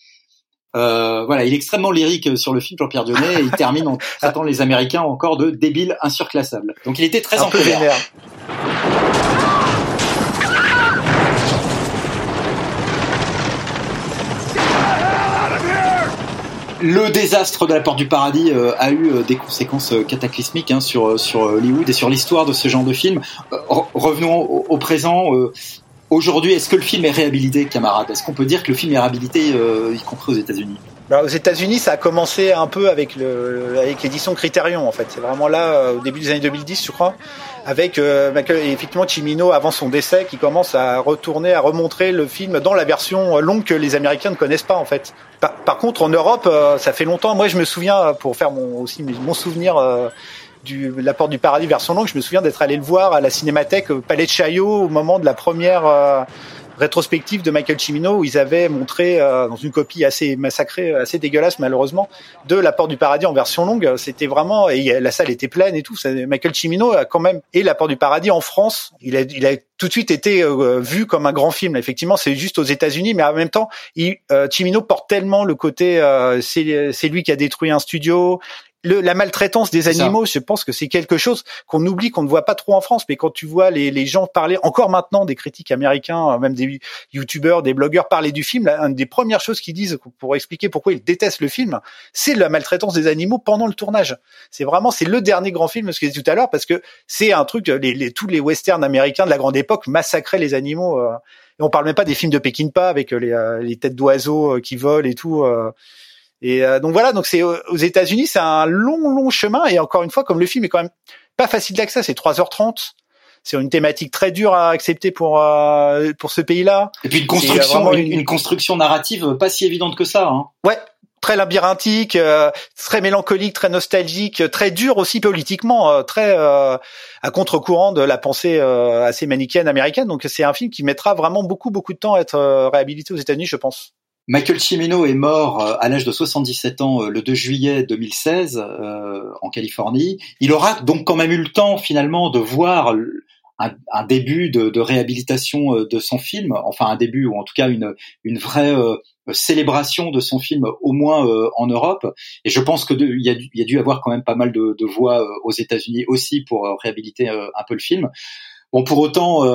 Euh, voilà, il est extrêmement lyrique euh, sur le film Jean-Pierre Dionnet et il [LAUGHS] termine en traitant les Américains encore de débiles insurclassables. Donc il était très Un en colère. Le désastre de la porte du paradis euh, a eu des conséquences cataclysmiques hein, sur sur Hollywood et sur l'histoire de ce genre de film. Revenons au présent. Aujourd'hui, est-ce que le film est réhabilité, camarade? Est-ce qu'on peut dire que le film est réhabilité, y compris aux États-Unis? Bah, aux États-Unis, ça a commencé un peu avec le avec l'édition Criterion en fait. C'est vraiment là au début des années 2010, je crois, avec euh, effectivement Chimino avant son décès qui commence à retourner à remontrer le film dans la version longue que les Américains ne connaissent pas en fait. Par, contre, en Europe, euh, ça fait longtemps. Moi, je me souviens pour faire mon aussi mon souvenir. Euh, du La Porte du Paradis version longue, je me souviens d'être allé le voir à la Cinémathèque au Palais de Chaillot au moment de la première euh, rétrospective de Michael Cimino où ils avaient montré euh, dans une copie assez massacrée, assez dégueulasse malheureusement, de La Porte du Paradis en version longue. C'était vraiment et la salle était pleine et tout. Michael Cimino a quand même et La Porte du Paradis en France, il a, il a tout de suite été euh, vu comme un grand film. Effectivement, c'est juste aux États-Unis, mais en même temps, il, euh, Cimino porte tellement le côté c'est lui qui a détruit un studio, le, la maltraitance des animaux, je pense que c'est quelque chose qu'on oublie, qu'on ne voit pas trop en France. Mais quand tu vois les, les gens parler, encore maintenant, des critiques américains, même des youtubeurs, des blogueurs parler du film, une des premières choses qu'ils disent pour expliquer pourquoi ils détestent le film, c'est la maltraitance des animaux pendant le tournage. C'est vraiment, c'est le dernier grand film, ce que je disais tout à l'heure, parce que c'est un truc, les, les, tous les westerns américains de la grande époque massacraient les animaux. Euh, et on parle même pas des films de Peckinpah avec les, euh, les têtes d'oiseaux euh, qui volent et tout. Et euh, donc voilà, donc c'est aux États-Unis, c'est un long, long chemin. Et encore une fois, comme le film est quand même pas facile d'accès, c'est 3h30. C'est une thématique très dure à accepter pour euh, pour ce pays-là. Et puis une construction, une, construction narrative pas si évidente que ça. Hein. Ouais, très labyrinthique, euh, très mélancolique, très nostalgique, très dur aussi politiquement, très à contre-courant de la pensée assez manichéenne américaine. Donc c'est un film qui mettra vraiment beaucoup beaucoup de temps à être réhabilité aux États-Unis, je pense. Michael Cimino est mort euh, à l'âge de 77 ans euh, le 2 juillet 2016 euh, en Californie. Il aura donc quand même eu le temps finalement de voir un, début de, réhabilitation de son film, enfin un début ou en tout cas une, une vraie célébration de son film au moins en Europe. Et je pense que il y, a, y a dû avoir quand même pas mal de, de voix aux États-Unis aussi pour réhabiliter un peu le film. Bon, pour autant,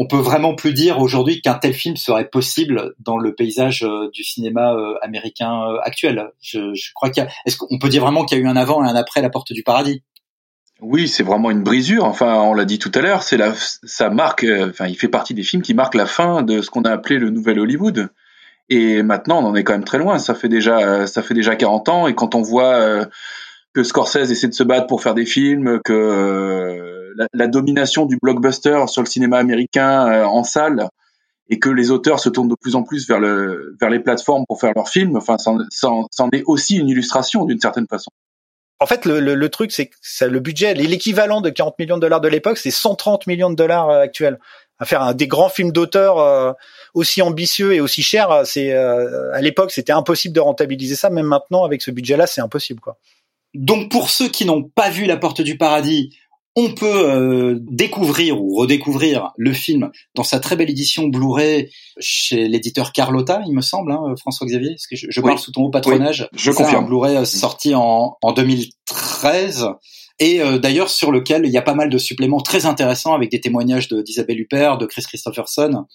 on peut vraiment plus dire aujourd'hui qu'un tel film serait possible dans le paysage euh, du cinéma euh, américain euh, actuel. Je, crois qu'il est-ce qu'on peut dire vraiment qu'il y a eu un avant et un après La Porte du Paradis? Oui, c'est vraiment une brisure. Enfin, on l'a dit tout à l'heure, c'est la, ça marque, enfin, il fait partie des films qui marquent la fin de ce qu'on a appelé le nouvel Hollywood. Et maintenant, on en est quand même très loin. Ça fait déjà, ça fait déjà 40 ans. Et quand on voit que Scorsese essaie de se battre pour faire des films, que la, domination du blockbuster sur le cinéma américain euh, en salle et que les auteurs se tournent de plus en plus vers, le, vers les plateformes pour faire leurs films, enfin, c'en est aussi une illustration d'une certaine façon. En fait, le, le, truc, c'est que le budget, l'équivalent de 40 millions de dollars de l'époque, c'est 130 millions de dollars euh, actuels. À faire un, des grands films d'auteur euh, aussi ambitieux et aussi chers, c'est à l'époque, c'était impossible de rentabiliser ça. Même maintenant, avec ce budget-là, c'est impossible, quoi. Donc, pour ceux qui n'ont pas vu La Porte du Paradis, on peut euh, découvrir ou redécouvrir le film dans sa très belle édition Blu-ray chez l'éditeur Carlotta, il me semble, hein, François Xavier. Parce que je, parle sous ton haut patronage. je confirme. Un Blu-ray euh, sorti en, en 2013 et euh, d'ailleurs sur lequel il y a pas mal de suppléments très intéressants avec des témoignages d'Isabelle Huppert, de Chris Christopherson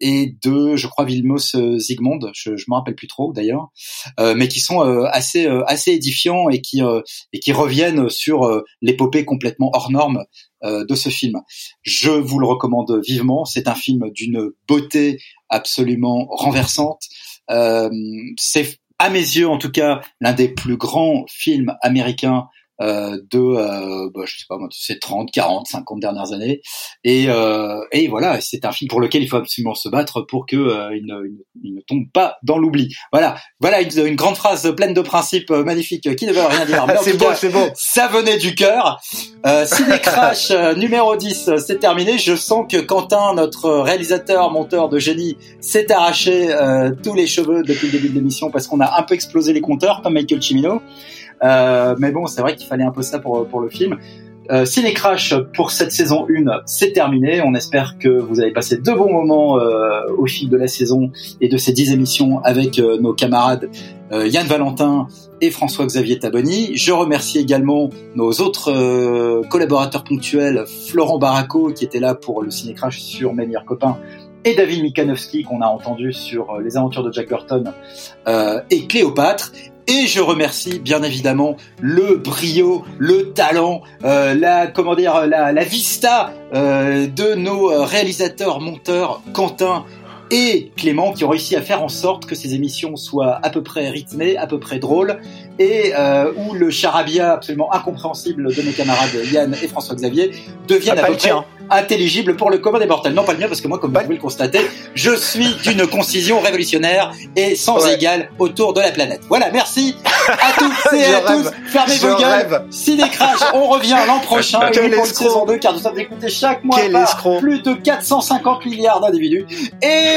et de, je crois, Vilmos euh, Zygmunt, je, je me rappelle plus trop d'ailleurs, euh, mais qui sont euh, assez assez édifiants et qui et qui reviennent sur l'épopée complètement hors norme de ce film. Je vous le recommande vivement. C'est un film d'une beauté absolument renversante. c'est à mes yeux, en tout cas, l'un des plus grands films américains euh, de euh, bah, je sais pas moi ces 30 40 50 dernières années. Et euh, et voilà c'est un film pour lequel il faut absolument se battre pour que euh, il, ne, il, ne, tombe pas dans l'oubli. Voilà. Voilà une, une, grande phrase pleine de principes euh, magnifiques qui ne veut rien dire. [LAUGHS] C'est bon c'est bon ça venait du cœur. Euh, Ciné Crash numéro 10 c'est terminé. Je sens que Quentin notre réalisateur monteur de génie s'est arraché tous les cheveux depuis le début de l'émission parce qu'on a un peu explosé les compteurs comme Michael Cimino euh, mais bon, c'est vrai qu'il fallait un peu ça pour, pour le film. Euh, Ciné Crash pour cette saison 1, c'est terminé. On espère que vous avez passé de bons moments euh, au fil de la saison et de ces 10 émissions avec euh, nos camarades Yann Valentin et François-Xavier Taboni. Je remercie également nos autres collaborateurs ponctuels, Florent Baraco qui était là pour le Ciné Crash sur Mes meilleurs copains et David Mikanowski qu'on a entendu sur Les aventures de Jack Burton et Cléopâtre Et je remercie bien évidemment le brio, le talent, euh, la comment dire, la, la vista euh, de nos euh, réalisateurs, monteurs, Quentin et Clément qui ont réussi à faire en sorte que ces émissions soient à peu près rythmées, à peu près drôles, et euh, où le charabia absolument incompréhensible de mes camarades Yann et François-Xavier devienne Ah, à peu près tien. intelligible pour le commun des mortels. Non, pas le mien, parce que moi, comme vous pouvez le constater, je suis d'une concision révolutionnaire et sans Ouais. égal autour de la planète. Voilà, merci à toutes [LAUGHS] et à tous. Fermez Je vos gueules. rêve. Ciné Crash, on revient l'an prochain et pour une saison 2, car nous sommes écoutés chaque mois Quel par escroc. plus de 450 milliards d'individus. Et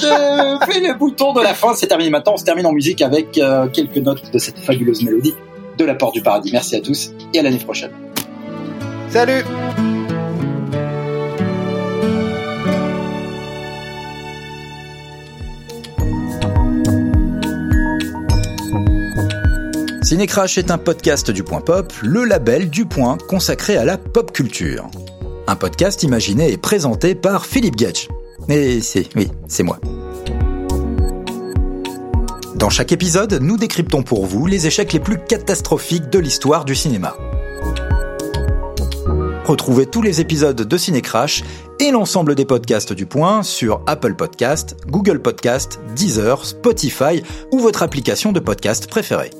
je fais le bouton de la fin, c'est terminé maintenant. On se termine en musique avec euh, quelques notes de cette fabuleuse mélodie de la Porte du Paradis. Merci à tous et à l'année prochaine. Salut Cinécrash est un podcast du Point Pop, le label du Point consacré à la pop culture. Un podcast imaginé et présenté par Philippe Gage. Et c'est, oui, c'est moi. Dans chaque épisode, nous décryptons pour vous les échecs les plus catastrophiques de l'histoire du cinéma. Retrouvez tous les épisodes de Cinécrash et l'ensemble des podcasts du Point sur Apple Podcast, Google Podcast, Deezer, Spotify ou votre application de podcast préférée.